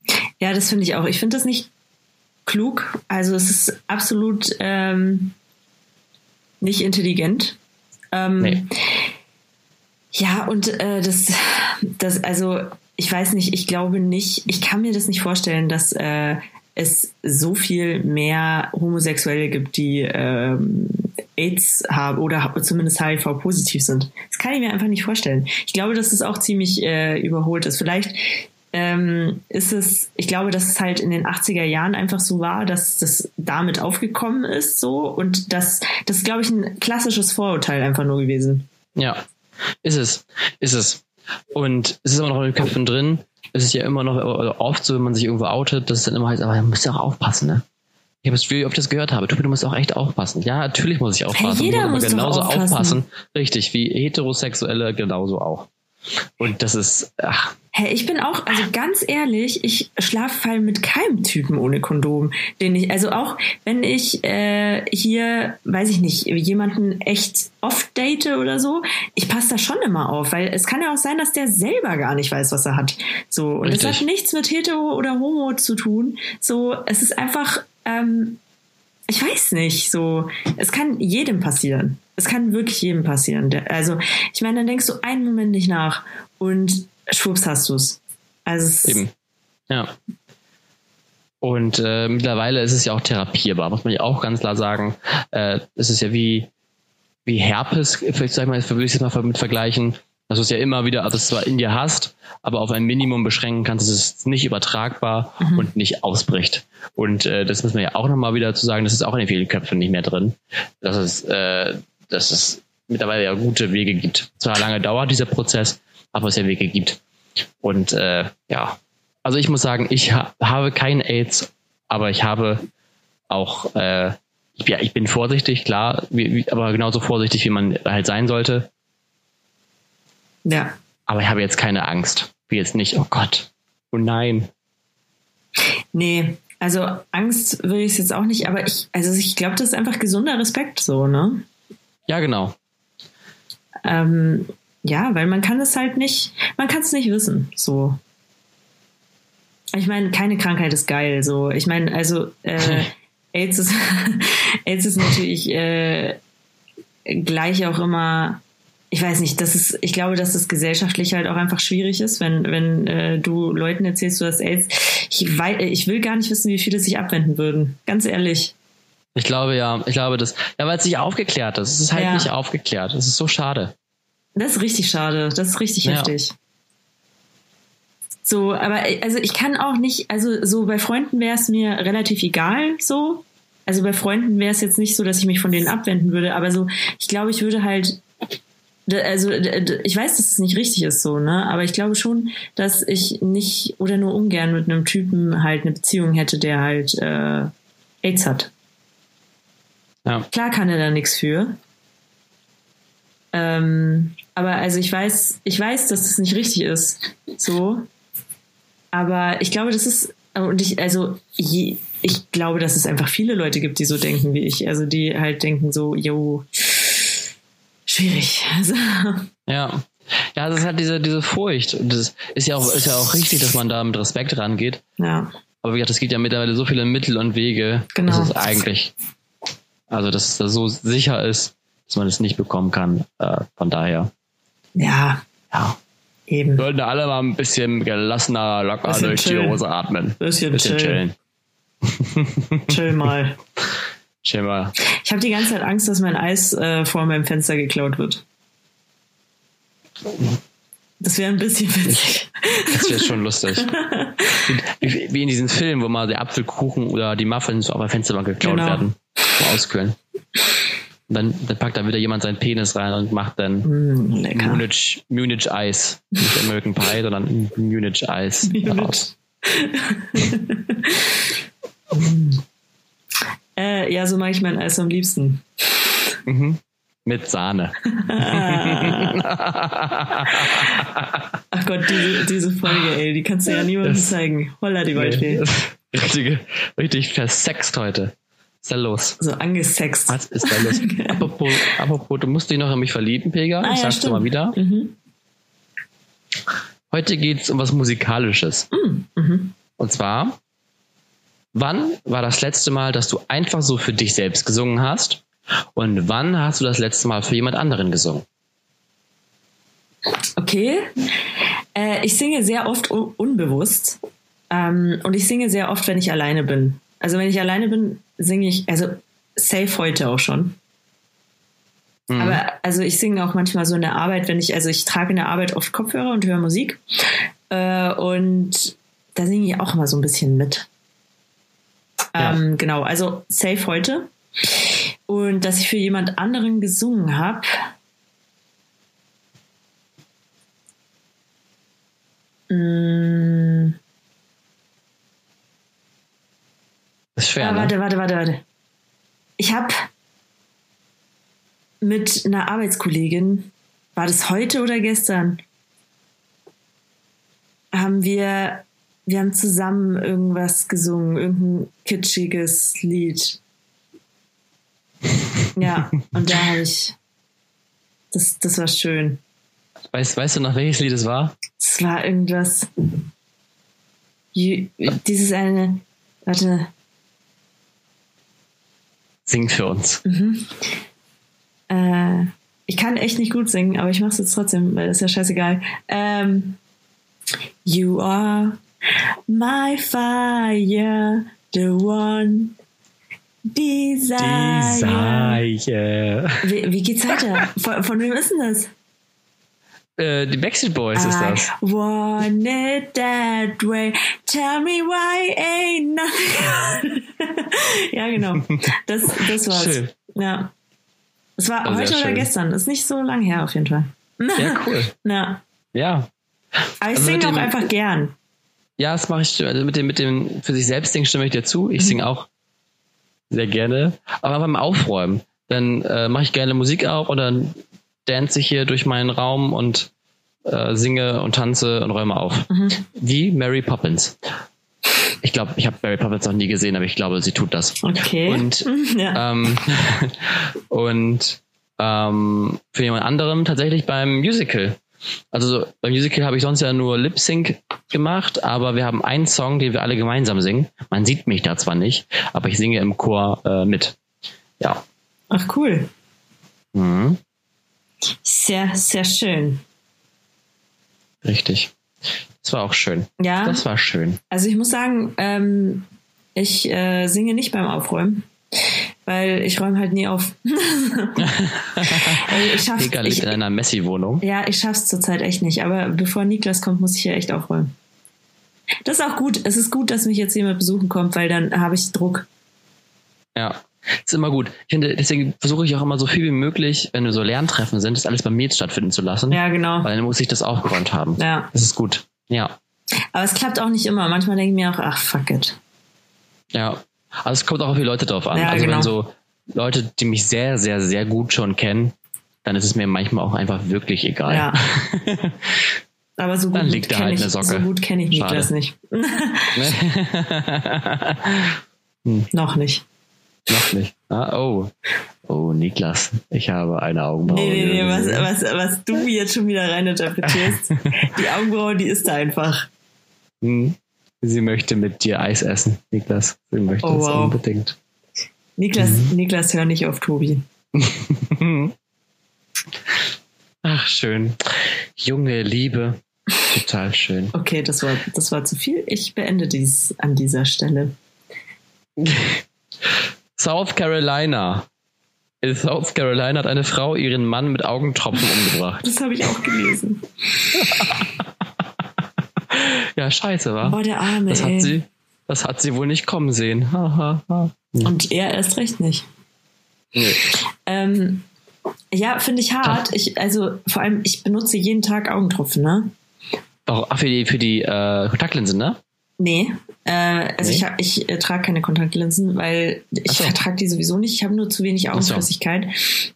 Ja, das finde ich auch. Ich finde das nicht klug. Also es ist absolut ähm, nicht intelligent. Ähm, nee. Ja, und äh, das, das, also ich weiß nicht, ich glaube nicht, ich kann mir das nicht vorstellen, dass äh, es so viel mehr Homosexuelle gibt, die ähm, AIDS haben oder zumindest HIV-positiv sind. Das kann ich mir einfach nicht vorstellen. Ich glaube, dass es auch ziemlich äh, überholt ist. Vielleicht ähm, ist es, ich glaube, dass es halt in den 80er Jahren einfach so war, dass das damit aufgekommen ist so und das, das ist, glaube ich, ein klassisches Vorurteil einfach nur gewesen. Ja, ist es, ist es. Und es ist immer noch in den Köpfen drin. Es ist ja immer noch oft so, wenn man sich irgendwo outet, dass es dann immer heißt, aber man muss ja auch aufpassen, ne? Ich habe es wie oft das gehört habe. Tobi, du musst auch echt aufpassen. Ja, natürlich muss ich aufpassen. Hey, jeder muss genauso aufpassen. aufpassen. Richtig, wie Heterosexuelle genauso auch. Und das ist, ach. Hey, ich bin auch, also ganz ehrlich, ich schlafe halt mit keinem Typen ohne Kondom, den ich, also auch wenn ich äh, hier, weiß ich nicht, jemanden echt oft date oder so, ich passe da schon immer auf, weil es kann ja auch sein, dass der selber gar nicht weiß, was er hat. So, und es hat nichts mit hetero oder homo zu tun. So, es ist einfach, ähm, ich weiß nicht, so, es kann jedem passieren. Es kann wirklich jedem passieren. Also, ich meine, dann denkst du einen Moment nicht nach und schwupps hast du's. Also Eben. Ja. Und äh, mittlerweile ist es ja auch therapierbar, muss man ja auch ganz klar sagen. Äh, es ist ja wie, wie Herpes, vielleicht sag ich mal, würde ich es mal mit vergleichen, dass du es ja immer wieder, also es zwar in dir hast, aber auf ein Minimum beschränken kannst, es ist nicht übertragbar mhm. und nicht ausbricht. Und äh, das muss man ja auch nochmal wieder zu sagen, das ist auch in vielen Köpfen nicht mehr drin. Das ist, äh, dass es mittlerweile ja gute Wege gibt. Zwar lange dauert dieser Prozess, aber es ja Wege gibt. Und äh, ja, also ich muss sagen, ich ha habe kein AIDS, aber ich habe auch, äh, ja, ich bin vorsichtig, klar, wie, wie, aber genauso vorsichtig, wie man halt sein sollte. Ja. Aber ich habe jetzt keine Angst. Wie jetzt nicht, oh Gott, oh nein. Nee, also Angst will ich es jetzt auch nicht, aber ich, also ich glaube, das ist einfach gesunder Respekt so, ne? Ja, genau. Ähm, ja, weil man kann es halt nicht, man kann es nicht wissen, so. Ich meine, keine Krankheit ist geil, so. Ich meine, also äh, (laughs) AIDS ist, (laughs) AIDS ist natürlich äh, gleich auch immer ich weiß nicht, das ist, ich glaube, dass es gesellschaftlich halt auch einfach schwierig ist, wenn, wenn äh, du Leuten erzählst, du hast AIDS. Ich, weiß, ich will gar nicht wissen, wie viele sich abwenden würden. Ganz ehrlich. Ich glaube ja, ich glaube das. Ja, weil es nicht aufgeklärt ist. Es ist halt ja. nicht aufgeklärt. Es ist so schade. Das ist richtig schade. Das ist richtig ja. heftig. So, aber also ich kann auch nicht, also so bei Freunden wäre es mir relativ egal, so. Also bei Freunden wäre es jetzt nicht so, dass ich mich von denen abwenden würde, aber so, ich glaube, ich würde halt also ich weiß, dass es nicht richtig ist so, ne? Aber ich glaube schon, dass ich nicht oder nur ungern mit einem Typen halt eine Beziehung hätte, der halt äh, AIDS hat. Ja. Klar kann er da nichts für. Ähm, aber also ich weiß, ich weiß, dass das nicht richtig ist. So. Aber ich glaube, das ist, und ich, also je, ich glaube, dass es einfach viele Leute gibt, die so denken wie ich. Also die halt denken so, yo, schwierig. Also. Ja. Ja, das ist halt diese, diese Furcht. Und das ist ja auch, ist ja auch richtig, dass man da mit Respekt rangeht. Ja. Aber wie gesagt, es gibt ja mittlerweile so viele Mittel und Wege, genau. dass es eigentlich, also dass es da so sicher ist, dass man es nicht bekommen kann. Äh, von daher. Ja. Ja. Eben. Sollten alle mal ein bisschen gelassener, locker bisschen durch chillen. die Hose atmen. Bisschen, bisschen chillen. chillen. Chill mal. (laughs) Mal. Ich habe die ganze Zeit Angst, dass mein Eis äh, vor meinem Fenster geklaut wird. Das wäre ein bisschen witzig. Das wäre schon lustig. Wie, wie, in diesem Film, wo mal der Apfelkuchen oder die Muffins auf der Fensterbank geklaut genau. werden. So auskühlen. Und dann, dann packt da wieder jemand seinen Penis rein und macht dann mm, Munich, Munich Eis. Nicht American Pie, sondern Munich Eis daraus. (laughs) äh, ja, so mag ich mein Eis am liebsten. Mhm. Mit Sahne. (laughs) (laughs) Ach Gott, diese, diese Folge, ey, die kannst du ja niemandem zeigen. Holla die Waldfee. Nee, richtig versext heute. Was ist da los? So angesext. Was ist da los? (laughs) apropos, apropos, du musst dich noch in mich verlieben, Pega. Ah, ich ja, sag's dir mal wieder. Mhm. Heute geht's um was Musikalisches. Mhm. Mhm. Und zwar, wann war das letzte Mal, dass du einfach so für dich selbst gesungen hast? Und wann hast du das letzte Mal für jemand anderen gesungen? Okay. Äh, ich singe sehr oft un unbewusst. Ähm, und ich singe sehr oft, wenn ich alleine bin. Also wenn ich alleine bin, singe ich, also safe heute auch schon. Mhm. Aber also ich singe auch manchmal so in der Arbeit, wenn ich, also ich trage in der Arbeit oft Kopfhörer und höre Musik. Äh, und da singe ich auch immer so ein bisschen mit. Ja. Ähm, genau, also safe heute. Und dass ich für jemand anderen gesungen habe. Mm, Das ist schwer. Ah, ne? warte, warte, warte, warte. Ich habe mit einer Arbeitskollegin, war das heute oder gestern, haben wir, wir haben zusammen irgendwas gesungen, irgendein kitschiges Lied. (laughs) Ja, und da habe ich, das, das war schön. Weißt, weißt du noch, welches Lied es war? Es war irgendwas, dieses eine, warte, Sing für uns. Mhm. Äh, ich kann echt nicht gut singen, aber ich mache es jetzt trotzdem, weil das ist ja scheißegal. Ähm, you are my fire, the one desire. Desire. Wie, wie geht's weiter? Von, von wem ist denn das? Äh, die Backstreet Boys ist das. I want it that way. Tell me why ain't nothing. (laughs) ja, genau. Das, das war's. Schön. Ja. Es war oh, heute oder gestern. Das ist nicht so lang her auf jeden Fall. Ja, cool. (laughs) Ja. Ja. Aber ich also singe auch einfach gern. Ja, das mache ich. Also mit dem, mit dem für sich selbst Ding stimme ich dir zu. Ich mhm. singe auch sehr gerne. Aber beim Aufräumen, dann äh, mache ich gerne Musik auch oder dance ich hier durch meinen Raum und äh, singe und tanze und räume auf. Mhm. Wie Mary Poppins. Ich glaube, ich habe Mary Poppins noch nie gesehen, aber ich glaube, sie tut das. Okay. Und, (laughs) ja. ähm, (laughs) und ähm, für jemand anderem tatsächlich beim Musical. Also beim Musical habe ich sonst ja nur Lip Sync gemacht, aber wir haben einen Song, den wir alle gemeinsam singen. Man sieht mich da zwar nicht, aber ich singe im Chor äh, mit. Ja. Ach cool. Mhm. Sehr, sehr schön. Richtig. Das war auch schön. Ja. Das war schön. Also ich muss sagen, ähm, ich äh, singe nicht beim Aufräumen, weil ich räume halt nie auf. Ey, (laughs) ich schaff's, Egal, ich, in einer Messi-Wohnung. Ja, ich schaff's zurzeit echt nicht. Aber bevor Niklas kommt, muss ich hier echt aufräumen. Das ist auch gut. Es ist gut, dass mich jetzt jemand besuchen kommt, weil dann habe ich Druck. Ja. ist immer gut. Ich finde, deswegen versuche ich auch immer so viel wie möglich, wenn wir so Lerntreffen sind, das alles bei mir stattfinden zu lassen. Ja, genau. Weil dann muss ich das aufgeräumt haben. Ja. Das ist gut. Ja. Aber es klappt auch nicht immer. Manchmal denke ich mir auch, ach, fuck it. Ja. Also es kommt auch auf die Leute drauf an. Ja, also genau. wenn so Leute, die mich sehr, sehr, sehr gut schon kennen, dann ist es mir manchmal auch einfach wirklich egal. Ja. (laughs) Aber so gut Dann liegt da kenne halt ich, eine Socke. so gut kenne ich. Niklas nicht. (laughs) (laughs) Noch nicht. Noch nicht. Ah, oh. Oh, Niklas, ich habe eine Augenbraue. Nee, nee, nee, was, was, was du jetzt schon wieder reininterpretierst. die Augenbraue, die ist da einfach. Hm. Sie möchte mit dir Eis essen, Niklas. Sie möchte Oh, es wow. unbedingt. Niklas, Mhm. Niklas, hör nicht auf Tobi. (laughs) Ach, schön. Junge Liebe. Total schön. Okay, das war, das war zu viel. Ich beende dies an dieser Stelle. South Carolina. In South Carolina hat eine Frau ihren Mann mit Augentropfen umgebracht. Das habe ich auch gelesen. (laughs) Ja, scheiße, wa? Boah, der Arme, Das ey. hat sie, das hat sie wohl nicht kommen sehen. Ha, ha, ha. Und er erst recht nicht. Nee. Ähm, ja, finde ich hart. Ich, also vor allem, ich benutze jeden Tag Augentropfen, ne? Warum? Ach, für die, für die äh, Kontaktlinsen, ne? Nee. Äh, also Nee? ich, hab- ich äh, trage keine Kontaktlinsen, weil ich so. vertrage die sowieso nicht. Ich habe nur zu wenig. Augenflüssigkeit.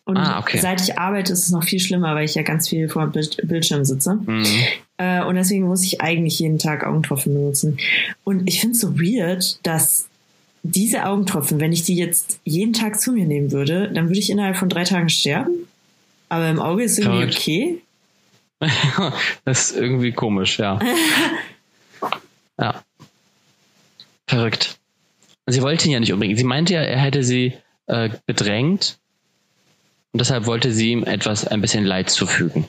Und Ah, okay. seit ich arbeite, ist es noch viel schlimmer, weil ich ja ganz viel vor dem Bild- Bildschirm sitze. Mhm. Äh, und deswegen muss ich eigentlich jeden Tag Augentropfen benutzen. Und ich finde es so weird, dass diese Augentropfen, wenn ich die jetzt jeden Tag zu mir nehmen würde, dann würde ich innerhalb von drei Tagen sterben. Aber im Auge ist irgendwie Verrückt. okay. (laughs) das ist irgendwie komisch, ja. (laughs) ja. Verrückt. Sie wollte ihn ja nicht umbringen. Sie meinte ja, er hätte sie äh, bedrängt und deshalb wollte sie ihm etwas, ein bisschen Leid zufügen.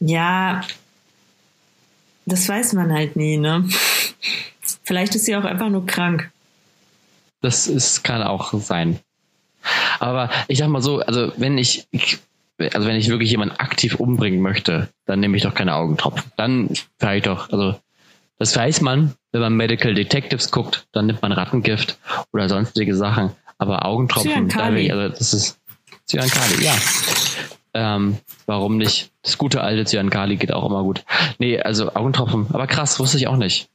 Ja, das weiß man halt nie, ne? Vielleicht ist sie auch einfach nur krank. Das ist, kann auch sein. Aber ich sag mal so, also wenn ich, ich also wenn ich wirklich jemanden aktiv umbringen möchte, dann nehme ich doch keine Augentropfen. Dann vielleicht doch, also das weiß man, wenn man Medical Detectives guckt, dann nimmt man Rattengift oder sonstige Sachen. Aber Augentropfen, ich, also das ist Cyankali, ja. Ähm, warum nicht? Das gute alte Cyankali geht auch immer gut. Nee, also Augentropfen, aber krass, wusste ich auch nicht.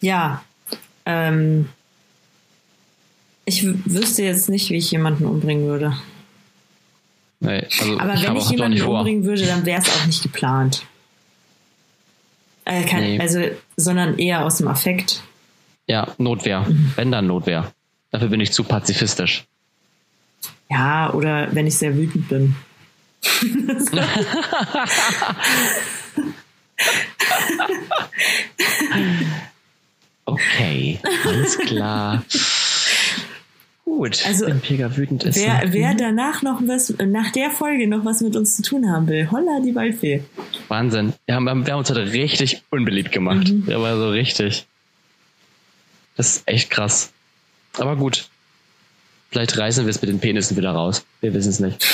Ja. Ähm, ich wüsste jetzt nicht, wie ich jemanden umbringen würde. Nee, also Aber ich wenn ich jemanden umbringen würde, dann wäre es auch nicht geplant. Äh, kein, Nee. Also, sondern eher aus dem Affekt. Ja, Notwehr. Mhm. Wenn dann Notwehr. Dafür bin ich zu pazifistisch. Ja, oder wenn ich sehr wütend bin. (laughs) Okay, alles klar. Gut, Also, wenn Pega wütend ist. Wer, ne? wer danach noch was, nach der Folge noch was mit uns zu tun haben will, holla die Waldfee. Wahnsinn. Wir haben, wir haben uns heute richtig unbeliebt gemacht. Mhm. Aber so richtig. Das ist echt krass. Aber gut. Vielleicht reißen wir es mit den Penissen wieder raus. Wir wissen es nicht.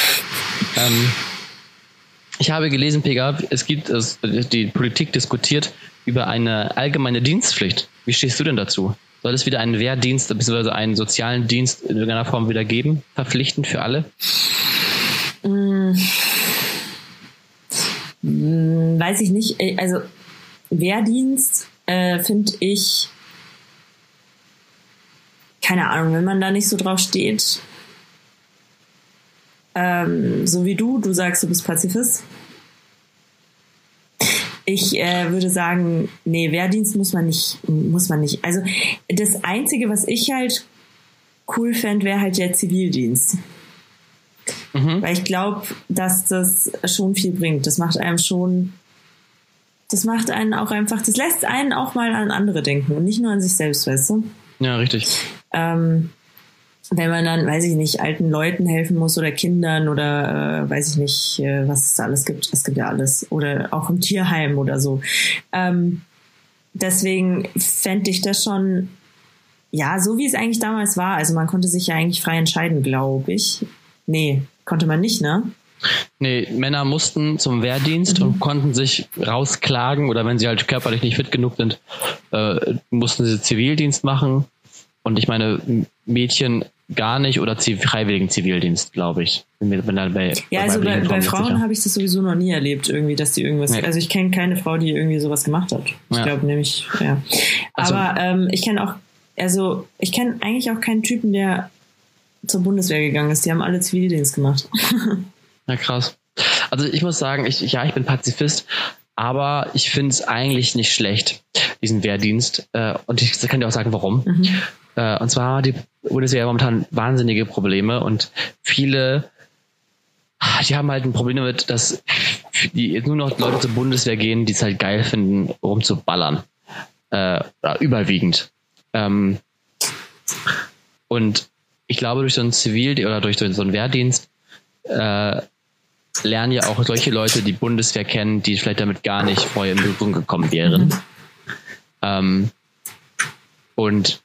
Ähm, ich habe gelesen, Pega, es gibt, es, die Politik diskutiert über eine allgemeine Dienstpflicht. Wie stehst du denn dazu? Soll es wieder einen Wehrdienst bzw. einen sozialen Dienst in irgendeiner Form wieder geben? Verpflichtend für alle? Mm, weiß ich nicht. Äh, Also Wehrdienst äh, finde ich, keine Ahnung, wenn man da nicht so drauf steht, ähm, so wie du, du sagst, du bist Pazifist. Ich äh, würde sagen, nee, Wehrdienst muss man nicht, muss man nicht. Also das Einzige, was ich halt cool fände, wäre halt der Zivildienst. Mhm. Weil ich glaube, dass das schon viel bringt. Das macht einem schon, das macht einen auch einfach, das lässt einen auch mal an andere denken und nicht nur an sich selbst, weißt du? Ja, richtig. Ähm, wenn man dann, weiß ich nicht, alten Leuten helfen muss oder Kindern oder äh, weiß ich nicht, äh, was es da alles gibt. Es gibt ja alles. Oder auch im Tierheim oder so. Ähm, deswegen fände ich das schon, ja, so wie es eigentlich damals war. Also man konnte sich ja eigentlich frei entscheiden, glaube ich. Nee, konnte man nicht, ne? Nee, Männer mussten zum Wehrdienst Mhm. und konnten sich rausklagen oder wenn sie halt körperlich nicht fit genug sind, äh, mussten sie Zivildienst machen. Und ich meine, Mädchen gar nicht oder freiwilligen Zivildienst, glaube ich. Bin, bin bei, ja, also bei, bei Frauen habe ich das sowieso noch nie erlebt, irgendwie, dass die irgendwas. Nee. Also ich kenne keine Frau, die irgendwie sowas gemacht hat. Ich ja. glaube nämlich, ja. Also, Aber ähm, ich kenne auch, also ich kenne eigentlich auch keinen Typen, der zur Bundeswehr gegangen ist. Die haben alle Zivildienst gemacht. (laughs) ja, krass. Also ich muss sagen, ich, ja, ich bin Pazifist, aber ich finde es eigentlich nicht schlecht, diesen Wehrdienst. Äh, und ich kann dir auch sagen, warum. Mhm. Äh, und zwar die Bundeswehr momentan wahnsinnige Probleme und viele, die haben halt ein Problem damit, dass die nur noch Leute zur Bundeswehr gehen, die es halt geil finden, rumzuballern. Äh, überwiegend. Ähm, und ich glaube, durch so einen Zivil- oder durch so einen Wehrdienst äh, lernen ja auch solche Leute die Bundeswehr kennen, die vielleicht damit gar nicht vorher in Berührung gekommen wären. Mhm. Ähm, und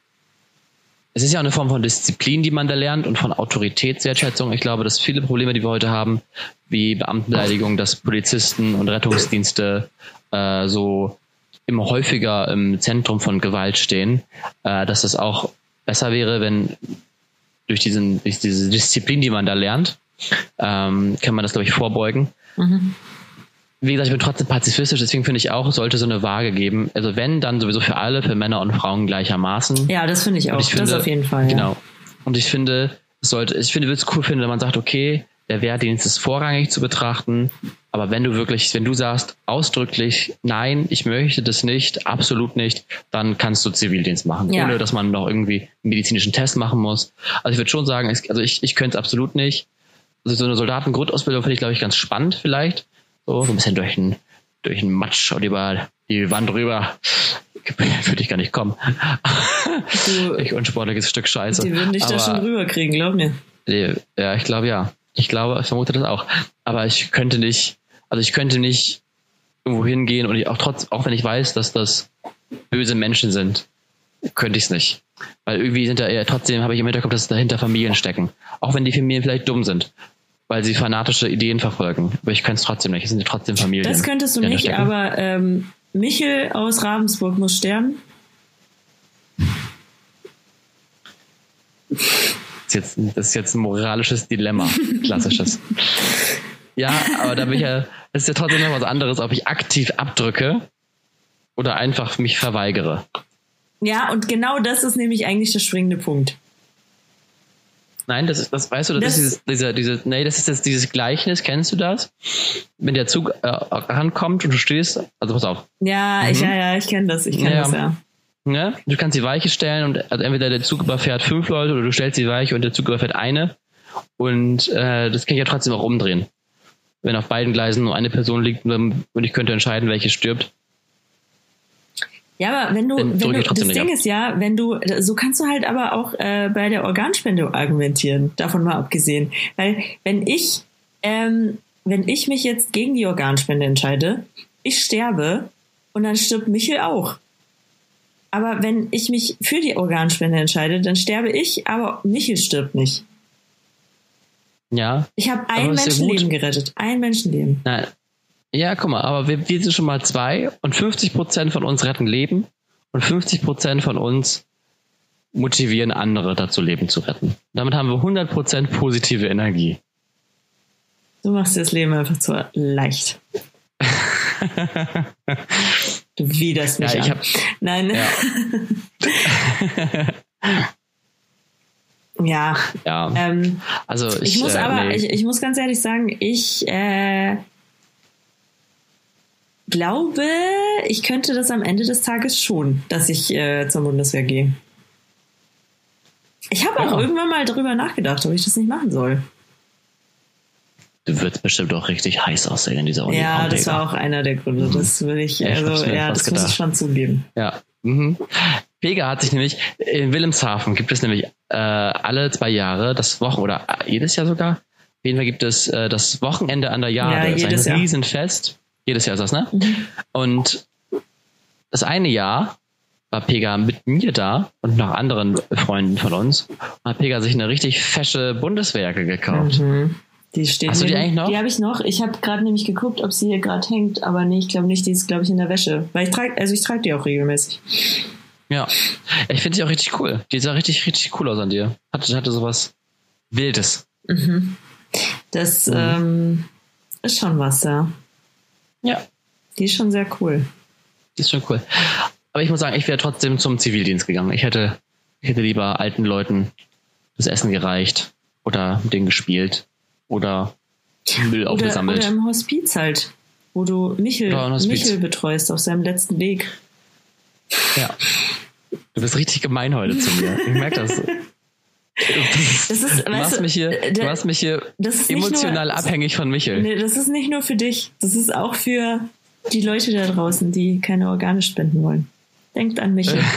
es ist ja auch eine Form von Disziplin, die man da lernt und von Autoritätswertschätzung. Ich glaube, dass viele Probleme, die wir heute haben, wie Beamtenbeleidigung, dass Polizisten und Rettungsdienste äh, so immer häufiger im Zentrum von Gewalt stehen, äh, dass es auch besser wäre, wenn durch, diesen, durch diese Disziplin, die man da lernt, ähm, kann man das, glaube ich, vorbeugen. Mhm wie gesagt, ich bin trotzdem pazifistisch, deswegen finde ich auch, es sollte so eine Waage geben. Also wenn, dann sowieso für alle, für Männer und Frauen gleichermaßen. Ja, das finde ich auch. Ich finde, das auf jeden Fall. Genau. Ja. Und ich finde, es sollte, ich finde, würde es cool finden, wenn man sagt, okay, der Wehrdienst ist vorrangig zu betrachten, aber wenn du wirklich, wenn du sagst ausdrücklich, nein, ich möchte das nicht, absolut nicht, dann kannst du Zivildienst machen, ja. ohne dass man noch irgendwie einen medizinischen Test machen muss. Also ich würde schon sagen, also ich, ich könnte es absolut nicht. Also so eine Soldatengrundausbildung finde ich, glaube ich, ganz spannend vielleicht. So, so ein bisschen durch den, durch den Matsch und über die Wand rüber. (laughs) Würde ich gar nicht kommen. Du, ich unsportliches Stück Scheiße. Die würden dich Aber, da schon rüberkriegen, glaub mir. Ja, ich glaube ja. Ich glaube, ich vermute das auch. Aber ich könnte nicht, also ich könnte nicht irgendwo hingehen und ich auch trotz, auch wenn ich weiß, dass das böse Menschen sind, könnte ich es nicht. Weil irgendwie sind da eher, trotzdem habe ich im Hinterkopf, dass dahinter Familien stecken. Auch wenn die Familien vielleicht dumm sind weil sie fanatische Ideen verfolgen. Aber ich kann es trotzdem nicht. Es sind trotzdem Familien. Das könntest du nicht, aber ähm, Michel aus Ravensburg muss sterben. Das ist jetzt, das ist jetzt ein moralisches Dilemma, klassisches. ja, aber da bin ich ja, das ist ja trotzdem noch was anderes, ob ich aktiv abdrücke oder einfach mich verweigere. Ja, und genau das ist nämlich eigentlich der springende Punkt. Nein, das ist, das weißt du, das, das ist dieses, dieser, diese, nee, das ist jetzt dieses Gleichnis, kennst du das? Wenn der Zug äh, rankommt und du stehst, also pass auf. Ja, mhm. ich, ja, ja, ich kenne das, ich kenne ja. das, ja. Ja, du kannst die Weiche stellen und also entweder der Zug überfährt fünf Leute oder du stellst die Weiche und der Zug überfährt eine. Und äh, das kann ich ja trotzdem auch umdrehen. Wenn auf beiden Gleisen nur eine Person liegt und ich könnte entscheiden, welche stirbt, ja, aber wenn du, wenn du das Ding ab. ist ja, wenn du, so kannst du halt aber auch äh, bei der Organspende argumentieren, davon mal abgesehen. Weil wenn ich, ähm, wenn ich mich jetzt gegen die Organspende entscheide, ich sterbe und dann stirbt Michel auch. Aber wenn ich mich für die Organspende entscheide, dann sterbe ich, aber Michel stirbt nicht. Ja. Ich habe ein Menschenleben gerettet. Ein Menschenleben. Nein, ja, guck mal, aber wir, wir sind schon mal zwei und 50 Prozent von uns retten Leben und 50 Prozent von uns motivieren andere dazu, Leben zu retten. Damit haben wir 100 Prozent positive Energie. Du machst dir das Leben einfach zu leicht. du widerst mich ja, ich an. Hab, Nein. Ja. (laughs) ja. ja. Ähm, also ich, ich muss äh, aber, nee. ich, ich muss ganz ehrlich sagen, ich äh, glaube, ich könnte das am Ende des Tages schon, dass ich äh, zur Bundeswehr gehe. Ich habe auch ja. irgendwann mal darüber nachgedacht, ob ich das nicht machen soll. Du wirst bestimmt auch richtig heiß aussehen in dieser Uni. Ja, das war auch einer der Gründe. Das würde ich, ja, also, ja, das gedacht. muss ich schon zugeben. Ja. Mhm. Pega hat sich nämlich, in Wilhelmshaven gibt es nämlich äh, alle zwei Jahre das Wochen oder äh, jedes Jahr sogar. Auf jeden Fall gibt es äh, das Wochenende an der Jahre. Ja, das ist ein Riesenfest. Jedes Jahr ist das, ne? Mhm. Und das eine Jahr war Pega mit mir da und noch anderen Freunden von uns. Und hat Pega sich eine richtig fesche Bundeswehrjacke gekauft. Mhm. Die steht Hast du die eigentlich noch? Die habe ich noch. Ich habe gerade nämlich geguckt, ob sie hier gerade hängt, aber nee, ich glaube nicht. Die ist, glaube ich, in der Wäsche. Weil ich trage, also ich trage die auch regelmäßig. Ja. Ich finde sie auch richtig cool. Die sah richtig, richtig cool aus an dir. Hatte, hatte sowas Wildes. Mhm. Das ähm, ist schon was, ja. Ja. Die ist schon sehr cool. Die ist schon cool. Aber ich muss sagen, ich wäre trotzdem zum Zivildienst gegangen. Ich hätte, ich hätte lieber alten Leuten das Essen gereicht oder mit denen gespielt oder Müll Oder, aufgesammelt. oder im Hospiz halt, wo du Michel. Michel betreust auf seinem letzten Weg. Ja. Du bist richtig gemein heute zu mir. Ich merke das. (laughs) (laughs) Das ist, Du machst du, mich hier, äh, du machst mich hier das emotional nur- abhängig von Michel. Nee, das ist nicht nur für dich, das ist auch für die Leute da draußen, die keine Organe spenden wollen. Denkt an Michel. (laughs)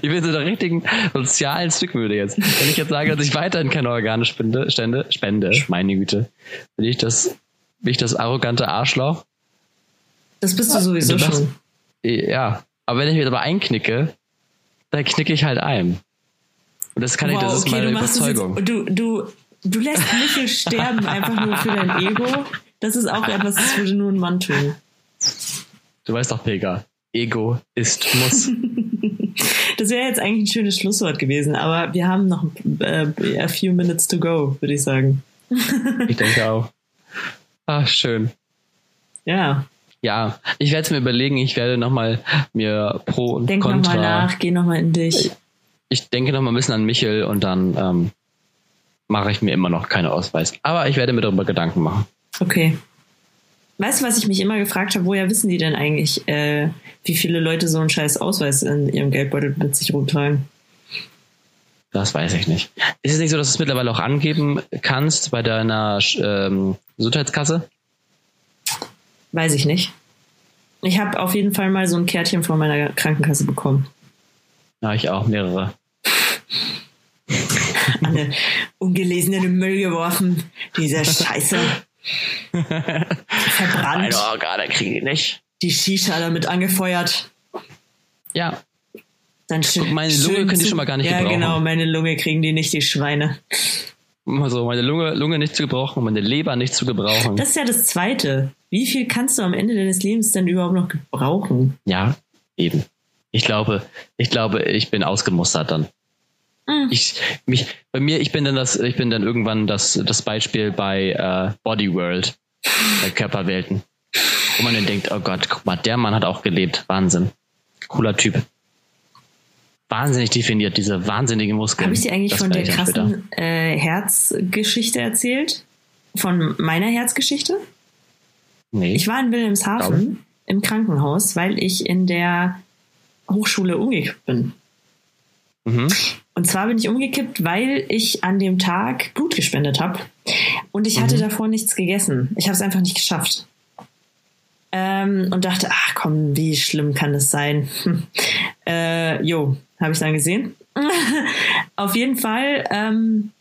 Ich bin so der richtigen sozialen Zwickmühle jetzt. Wenn ich jetzt sage, dass ich weiterhin keine Organe spende, stände, spende, meine Güte, bin ich das, bin ich das arrogante Arschloch? Das bist du sowieso machst- schon. Ja. Aber wenn ich mir aber einknicke, dann knicke ich halt ein. Und das kann ich, das ist meine du machst Überzeugung. Jetzt, du, du, du lässt Michel sterben einfach nur für dein Ego. Das ist auch etwas, das würde nur ein Mann tun. Du weißt doch, Pega. Ego ist muss. (laughs) Das wäre jetzt eigentlich ein schönes Schlusswort gewesen, aber wir haben noch äh, a few minutes to go, würde ich sagen. ich denke auch. Ach, schön. Ja, Ja, ich werde es mir überlegen. Ich werde nochmal mir Pro und denk Contra. nochmal nach, geh nochmal in dich. Ich denke nochmal ein bisschen an Michel und dann ähm, mache ich mir immer noch keine Ausweis. Aber ich werde mir darüber Gedanken machen. Okay. Weißt du, was ich mich immer gefragt habe? Woher wissen die denn eigentlich, äh, wie viele Leute so einen scheiß Ausweis in ihrem Geldbeutel mit sich rumtragen? Das weiß ich nicht. Ist es nicht so, dass du es mittlerweile auch angeben kannst bei deiner ähm, Gesundheitskasse? Weiß ich nicht. Ich habe auf jeden Fall mal so ein Kärtchen von meiner Krankenkasse bekommen. Ja, ich auch, mehrere. (laughs) Alle ungelesen in den Müll geworfen. Dieser Scheiße. Verbrannt. Meine Organe kriege ich nicht. Die Shisha damit angefeuert. Ja, Dann schön, Meine Lunge schön können die schon mal gar nicht Ja, gebrauchen. genau. Meine Lunge kriegen die nicht, die Schweine. also meine Lunge, Lunge nicht zu gebrauchen, meine Leber nicht zu gebrauchen. Das ist ja das Zweite. Wie viel kannst du am Ende deines Lebens denn überhaupt noch gebrauchen? ja, eben. Ich glaube, ich glaube, ich bin ausgemustert dann. Mhm. Ich, mich, bei mir, ich bin dann das, ich bin dann irgendwann das, das Beispiel bei äh, Body World, bei Körperwelten. Wo man dann denkt, oh Gott, guck mal, der Mann hat auch gelebt. Wahnsinn. Cooler Typ. Wahnsinnig definiert, diese wahnsinnigen Muskeln. Habe ich dir eigentlich Das von der krassen äh, Herzgeschichte erzählt? Von meiner Herzgeschichte? Nee. Ich war in Wilhelmshaven im Krankenhaus, weil ich in der Hochschule umgekippt bin. Mhm. Und zwar bin ich umgekippt, weil ich an dem Tag Blut gespendet habe. Und ich hatte Mhm. davor nichts gegessen. Ich habe es einfach nicht geschafft. Ähm, und dachte, ach komm, wie schlimm kann das sein? Hm. (laughs) Äh, jo, habe ich dann gesehen. (laughs) Auf jeden Fall ähm,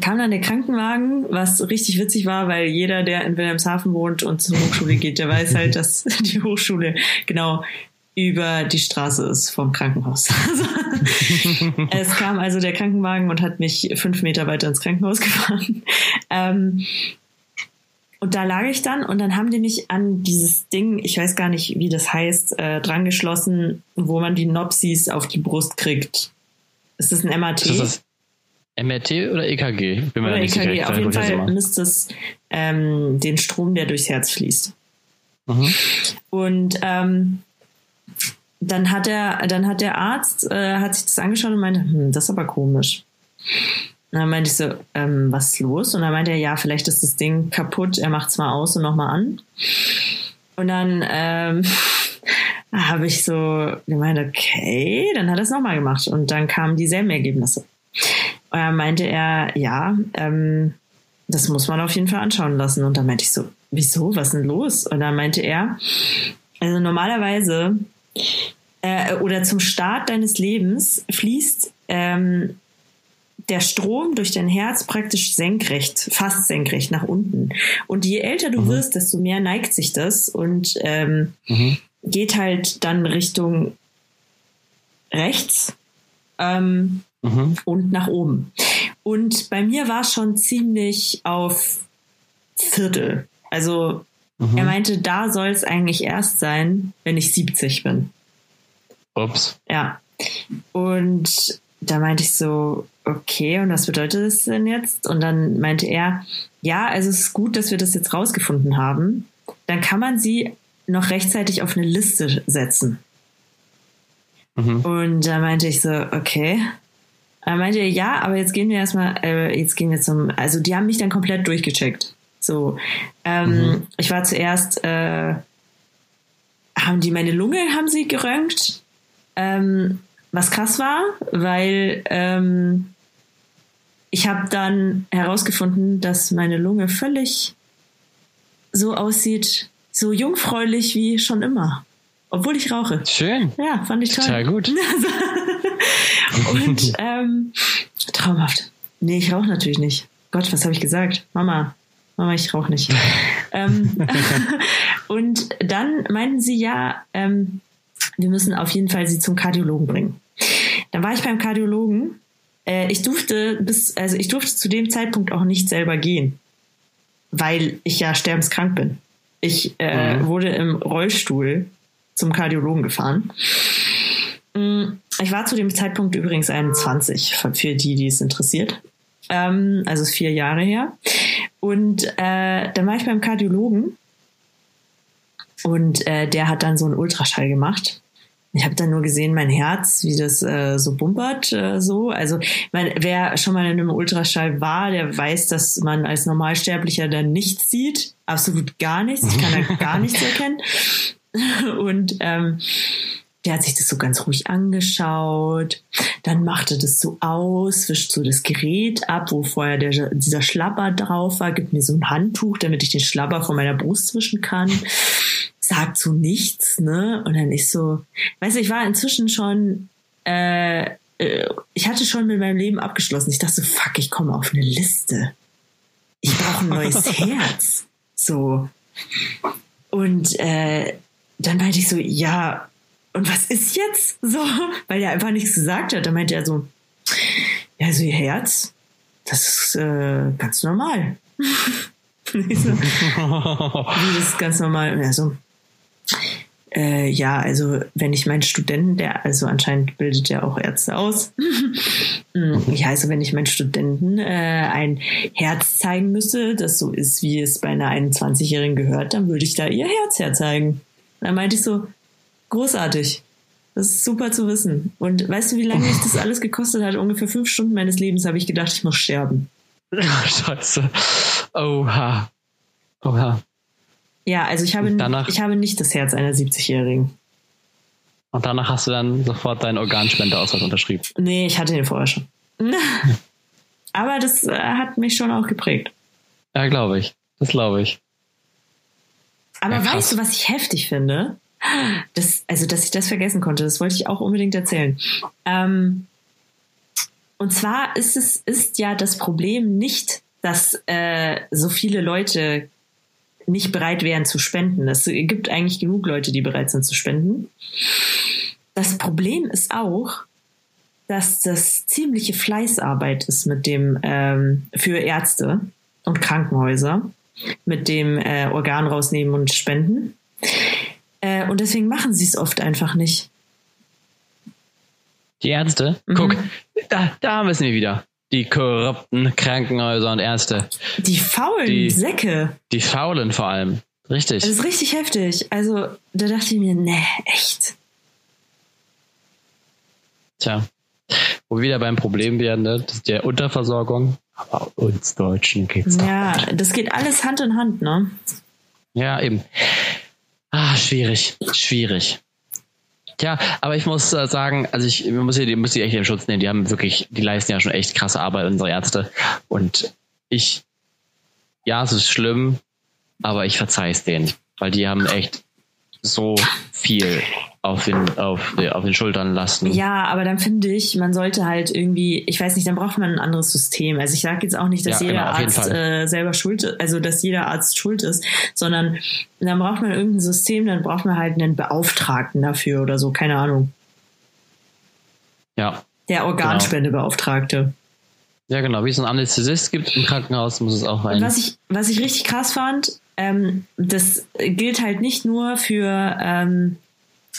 kam dann der Krankenwagen, was richtig witzig war, weil jeder, der in Wilhelmshaven wohnt und zur Hochschule geht, der weiß halt, dass (laughs) die Hochschule genau über die Straße ist vom Krankenhaus. Also, (laughs) es kam also der Krankenwagen und hat mich fünf Meter weiter ins Krankenhaus gefahren. Ähm, und da lag ich dann und dann haben die mich an dieses Ding, ich weiß gar nicht, wie das heißt, äh, drangeschlossen, wo man die Nopsis auf die Brust kriegt. Ist das ein MRT? Ist das MRT oder EKG? Bin mir Oder nicht sicher. EKG? Ich Auf jeden Fall misst es ähm, den Strom, der durchs Herz fließt. Mhm. Und ähm, dann hat der, dann hat der Arzt äh, hat sich das angeschaut und meinte, hm, das ist aber komisch. Und dann meinte ich so, ähm, was ist los? Und dann meinte er, ja, vielleicht ist das Ding kaputt. Er macht es mal aus und nochmal an. Und dann ähm, (laughs) habe ich so gemeint, okay, dann hat er es nochmal gemacht. Und dann kamen dieselben Ergebnisse. Und dann meinte er, ja, ähm, das muss man auf jeden Fall anschauen lassen. Und dann meinte ich so, wieso, was ist denn los? Und dann meinte er, also normalerweise äh, oder zum Start deines Lebens fließt ähm, der Strom durch dein Herz praktisch senkrecht, fast senkrecht nach unten. Und je älter du Mhm. wirst, desto mehr neigt sich das und ähm, Mhm. geht halt dann Richtung rechts ähm, Mhm. und nach oben. Und bei mir war es schon ziemlich auf Viertel. Also Mhm. er meinte, da soll es eigentlich erst sein, wenn ich 70 bin. Ups. Ja. Und da meinte ich so, okay, und was bedeutet das denn jetzt? Und dann meinte er, ja, also es ist gut, dass wir das jetzt rausgefunden haben. Dann kann man sie noch rechtzeitig auf eine Liste setzen. Mhm. Und da meinte ich so, okay. Er meinte, ja, aber jetzt gehen wir erstmal, äh, jetzt gehen wir zum, also die haben mich dann komplett durchgecheckt. So, ähm, mhm. ich war zuerst, äh, haben die meine Lunge, haben sie geröntgt, ähm, was krass war, weil ähm, ich habe dann herausgefunden, dass meine Lunge völlig so aussieht, so jungfräulich wie schon immer. Obwohl ich rauche. Schön. Ja, fand ich toll. Total gut. (laughs) und (laughs) ähm, traumhaft. Nee, ich rauche natürlich nicht. Gott, was habe ich gesagt? Mama, Mama, ich rauche nicht. ähm, (laughs) und dann meinten sie ja, ähm, wir müssen auf jeden Fall sie zum Kardiologen bringen. Dann war ich beim Kardiologen. Äh, ich durfte bis, also ich durfte zu dem Zeitpunkt auch nicht selber gehen, weil ich ja sterbenskrank bin. Ich äh, mhm. wurde im Rollstuhl zum Kardiologen gefahren. Mm, ich war zu dem Zeitpunkt übrigens 21, für die, die es interessiert. Ähm, also vier Jahre her. Und äh, dann war ich beim Kardiologen und äh, der hat dann so einen Ultraschall gemacht. Ich habe dann nur gesehen, mein Herz, wie das äh, so bumpert, äh, so. Also, mein, wer schon mal in einem Ultraschall war, der weiß, dass man als Normalsterblicher dann nichts sieht. Absolut gar nichts. Ich kann da (laughs) gar nichts erkennen. Und ähm, der hat sich das so ganz ruhig angeschaut. Dann machte das so aus, wischt so das Gerät ab, wo vorher der, dieser Schlapper drauf war, gibt mir so ein Handtuch, damit ich den Schlapper von meiner Brust wischen kann. Sagt so nichts, ne? Und dann ist so, weißt du, ich war inzwischen schon, äh, äh, ich hatte schon mit meinem Leben abgeschlossen. Ich dachte so, fuck, ich komme auf eine Liste. Ich brauche ein neues (laughs) Herz. So. Und äh, dann meinte ich so, ja, und was ist jetzt? So, (laughs) weil er einfach nichts gesagt hat. Da meinte er so, ja, so ihr Herz, das ist äh, ganz normal. (laughs) so, (laughs) das ist ganz normal. Und er so, äh, ja, also wenn ich meinen Studenten, der, also anscheinend bildet er auch Ärzte aus. Ja, also wenn ich meinen Studenten äh, ein Herz zeigen müsste, das so ist, wie es bei einer 21-Jährigen gehört, dann würde ich da ihr Herz herzeigen. Da meinte ich so, großartig. Das ist super zu wissen. Und weißt du, wie lange mich das (laughs) alles gekostet hat? Ungefähr fünf Stunden meines Lebens habe ich gedacht, ich muss sterben. Scheiße. Oha. Oha. Ja, also ich habe, danach, ich habe nicht das Herz einer 70-Jährigen. Und danach hast du dann sofort deinen Organspendeausweis unterschrieben? Nee, ich hatte den vorher schon. (laughs) (laughs) Aber das äh, hat mich schon auch geprägt. Ja, glaube ich. Das glaube ich. Aber ja, weißt du, was ich heftig finde? Das, also, dass ich das vergessen konnte, das wollte ich auch unbedingt erzählen. Ähm, und zwar ist es ist ja das Problem nicht, dass äh, so viele Leute nicht bereit wären zu spenden. Es gibt eigentlich genug Leute, die bereit sind zu spenden. Das Problem ist auch, dass das ziemliche Fleißarbeit ist mit dem ähm, für Ärzte und Krankenhäuser mit dem äh, Organ rausnehmen und spenden. Äh, und deswegen machen sie es oft einfach nicht. Die Ärzte? Mhm. Guck, da, da haben wir wieder. Die korrupten Krankenhäuser und Ärzte. Die faulen die, Säcke. Die faulen vor allem. Richtig. Das ist richtig heftig. Also, da dachte ich mir, nee, echt. Tja. Wo wir wieder beim Problem werden, ne? das ist der Unterversorgung. Aber uns Deutschen geht's. Ja, das geht alles Hand in Hand, ne? Ja, eben. Ah, schwierig, schwierig. Tja, aber ich muss äh, sagen, also ich muss die, muss die echt in Schutz nehmen. Die haben wirklich, die leisten ja schon echt krasse Arbeit, unsere Ärzte. Und ich, ja, es ist schlimm, aber ich verzeih es denen, weil die haben echt so viel auf den, auf, auf den Schultern lasten. Ja, aber dann finde ich, man sollte halt irgendwie, ich weiß nicht, dann braucht man ein anderes System. Also ich sage jetzt auch nicht, dass ja, jeder genau, Arzt äh, selber schuld ist, also dass jeder Arzt schuld ist, sondern dann braucht man irgendein System, dann braucht man halt einen Beauftragten dafür oder so, keine Ahnung. Ja. Der Organspendebeauftragte. Ja, genau. Wie es einen Anästhesist gibt im Krankenhaus, muss es auch sein. was ich, was ich richtig krass fand, ähm, das gilt halt nicht nur für ähm,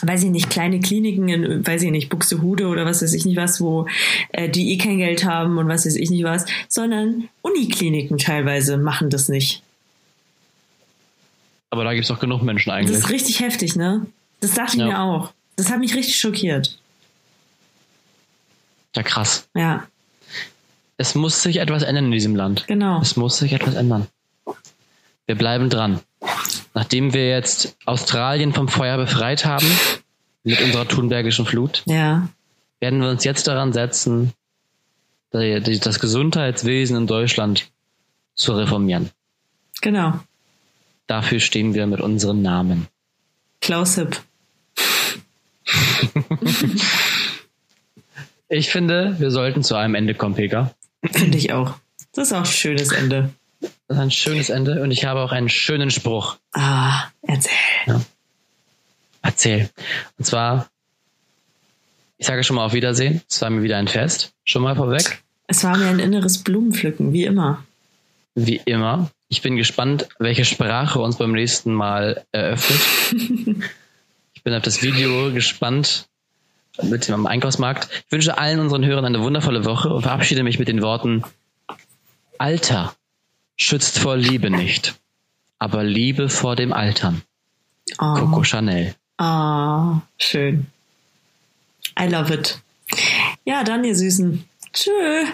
weiß ich nicht, kleine Kliniken in, weiß ich nicht, Buxtehude oder was weiß ich nicht was, wo äh, die eh kein Geld haben und was weiß ich nicht was, sondern Unikliniken teilweise machen das nicht. Aber da gibt es doch genug Menschen eigentlich. Das ist richtig heftig, ne? Das dachte ich Ja. mir auch. Das hat mich richtig schockiert. Ja, krass. Ja, Es muss sich etwas ändern in diesem Land. genau. Es muss sich etwas ändern. Wir bleiben dran. Nachdem wir jetzt Australien vom Feuer befreit haben, mit unserer Thunbergischen Flut, Ja, werden wir uns jetzt daran setzen, das Gesundheitswesen in Deutschland zu reformieren. genau. Dafür stehen wir mit unserem Namen. Klaus Hipp. (laughs) Ich finde, wir sollten zu einem Ende kommen, Pega. Finde ich auch. Das ist auch ein schönes Ende. Das ist ein schönes Ende und ich habe auch einen schönen Spruch. Ah, erzähl. Erzähl. Und zwar, ich sage schon mal auf Wiedersehen. Es war mir wieder ein Fest. Schon mal vorweg. Es war mir ein inneres Blumenpflücken, wie immer. Wie immer. Ich bin gespannt, welche Sprache uns beim nächsten Mal eröffnet. (laughs) ich bin auf das Video gespannt mit dem am Einkaufsmarkt. Ich wünsche allen unseren Hörern eine wundervolle Woche und verabschiede mich mit den Worten Alter schützt vor Liebe nicht, aber Liebe vor dem Altern. Oh. Coco Chanel. Ah, schön. I love it. Ja, dann, ihr Süßen. Tschö.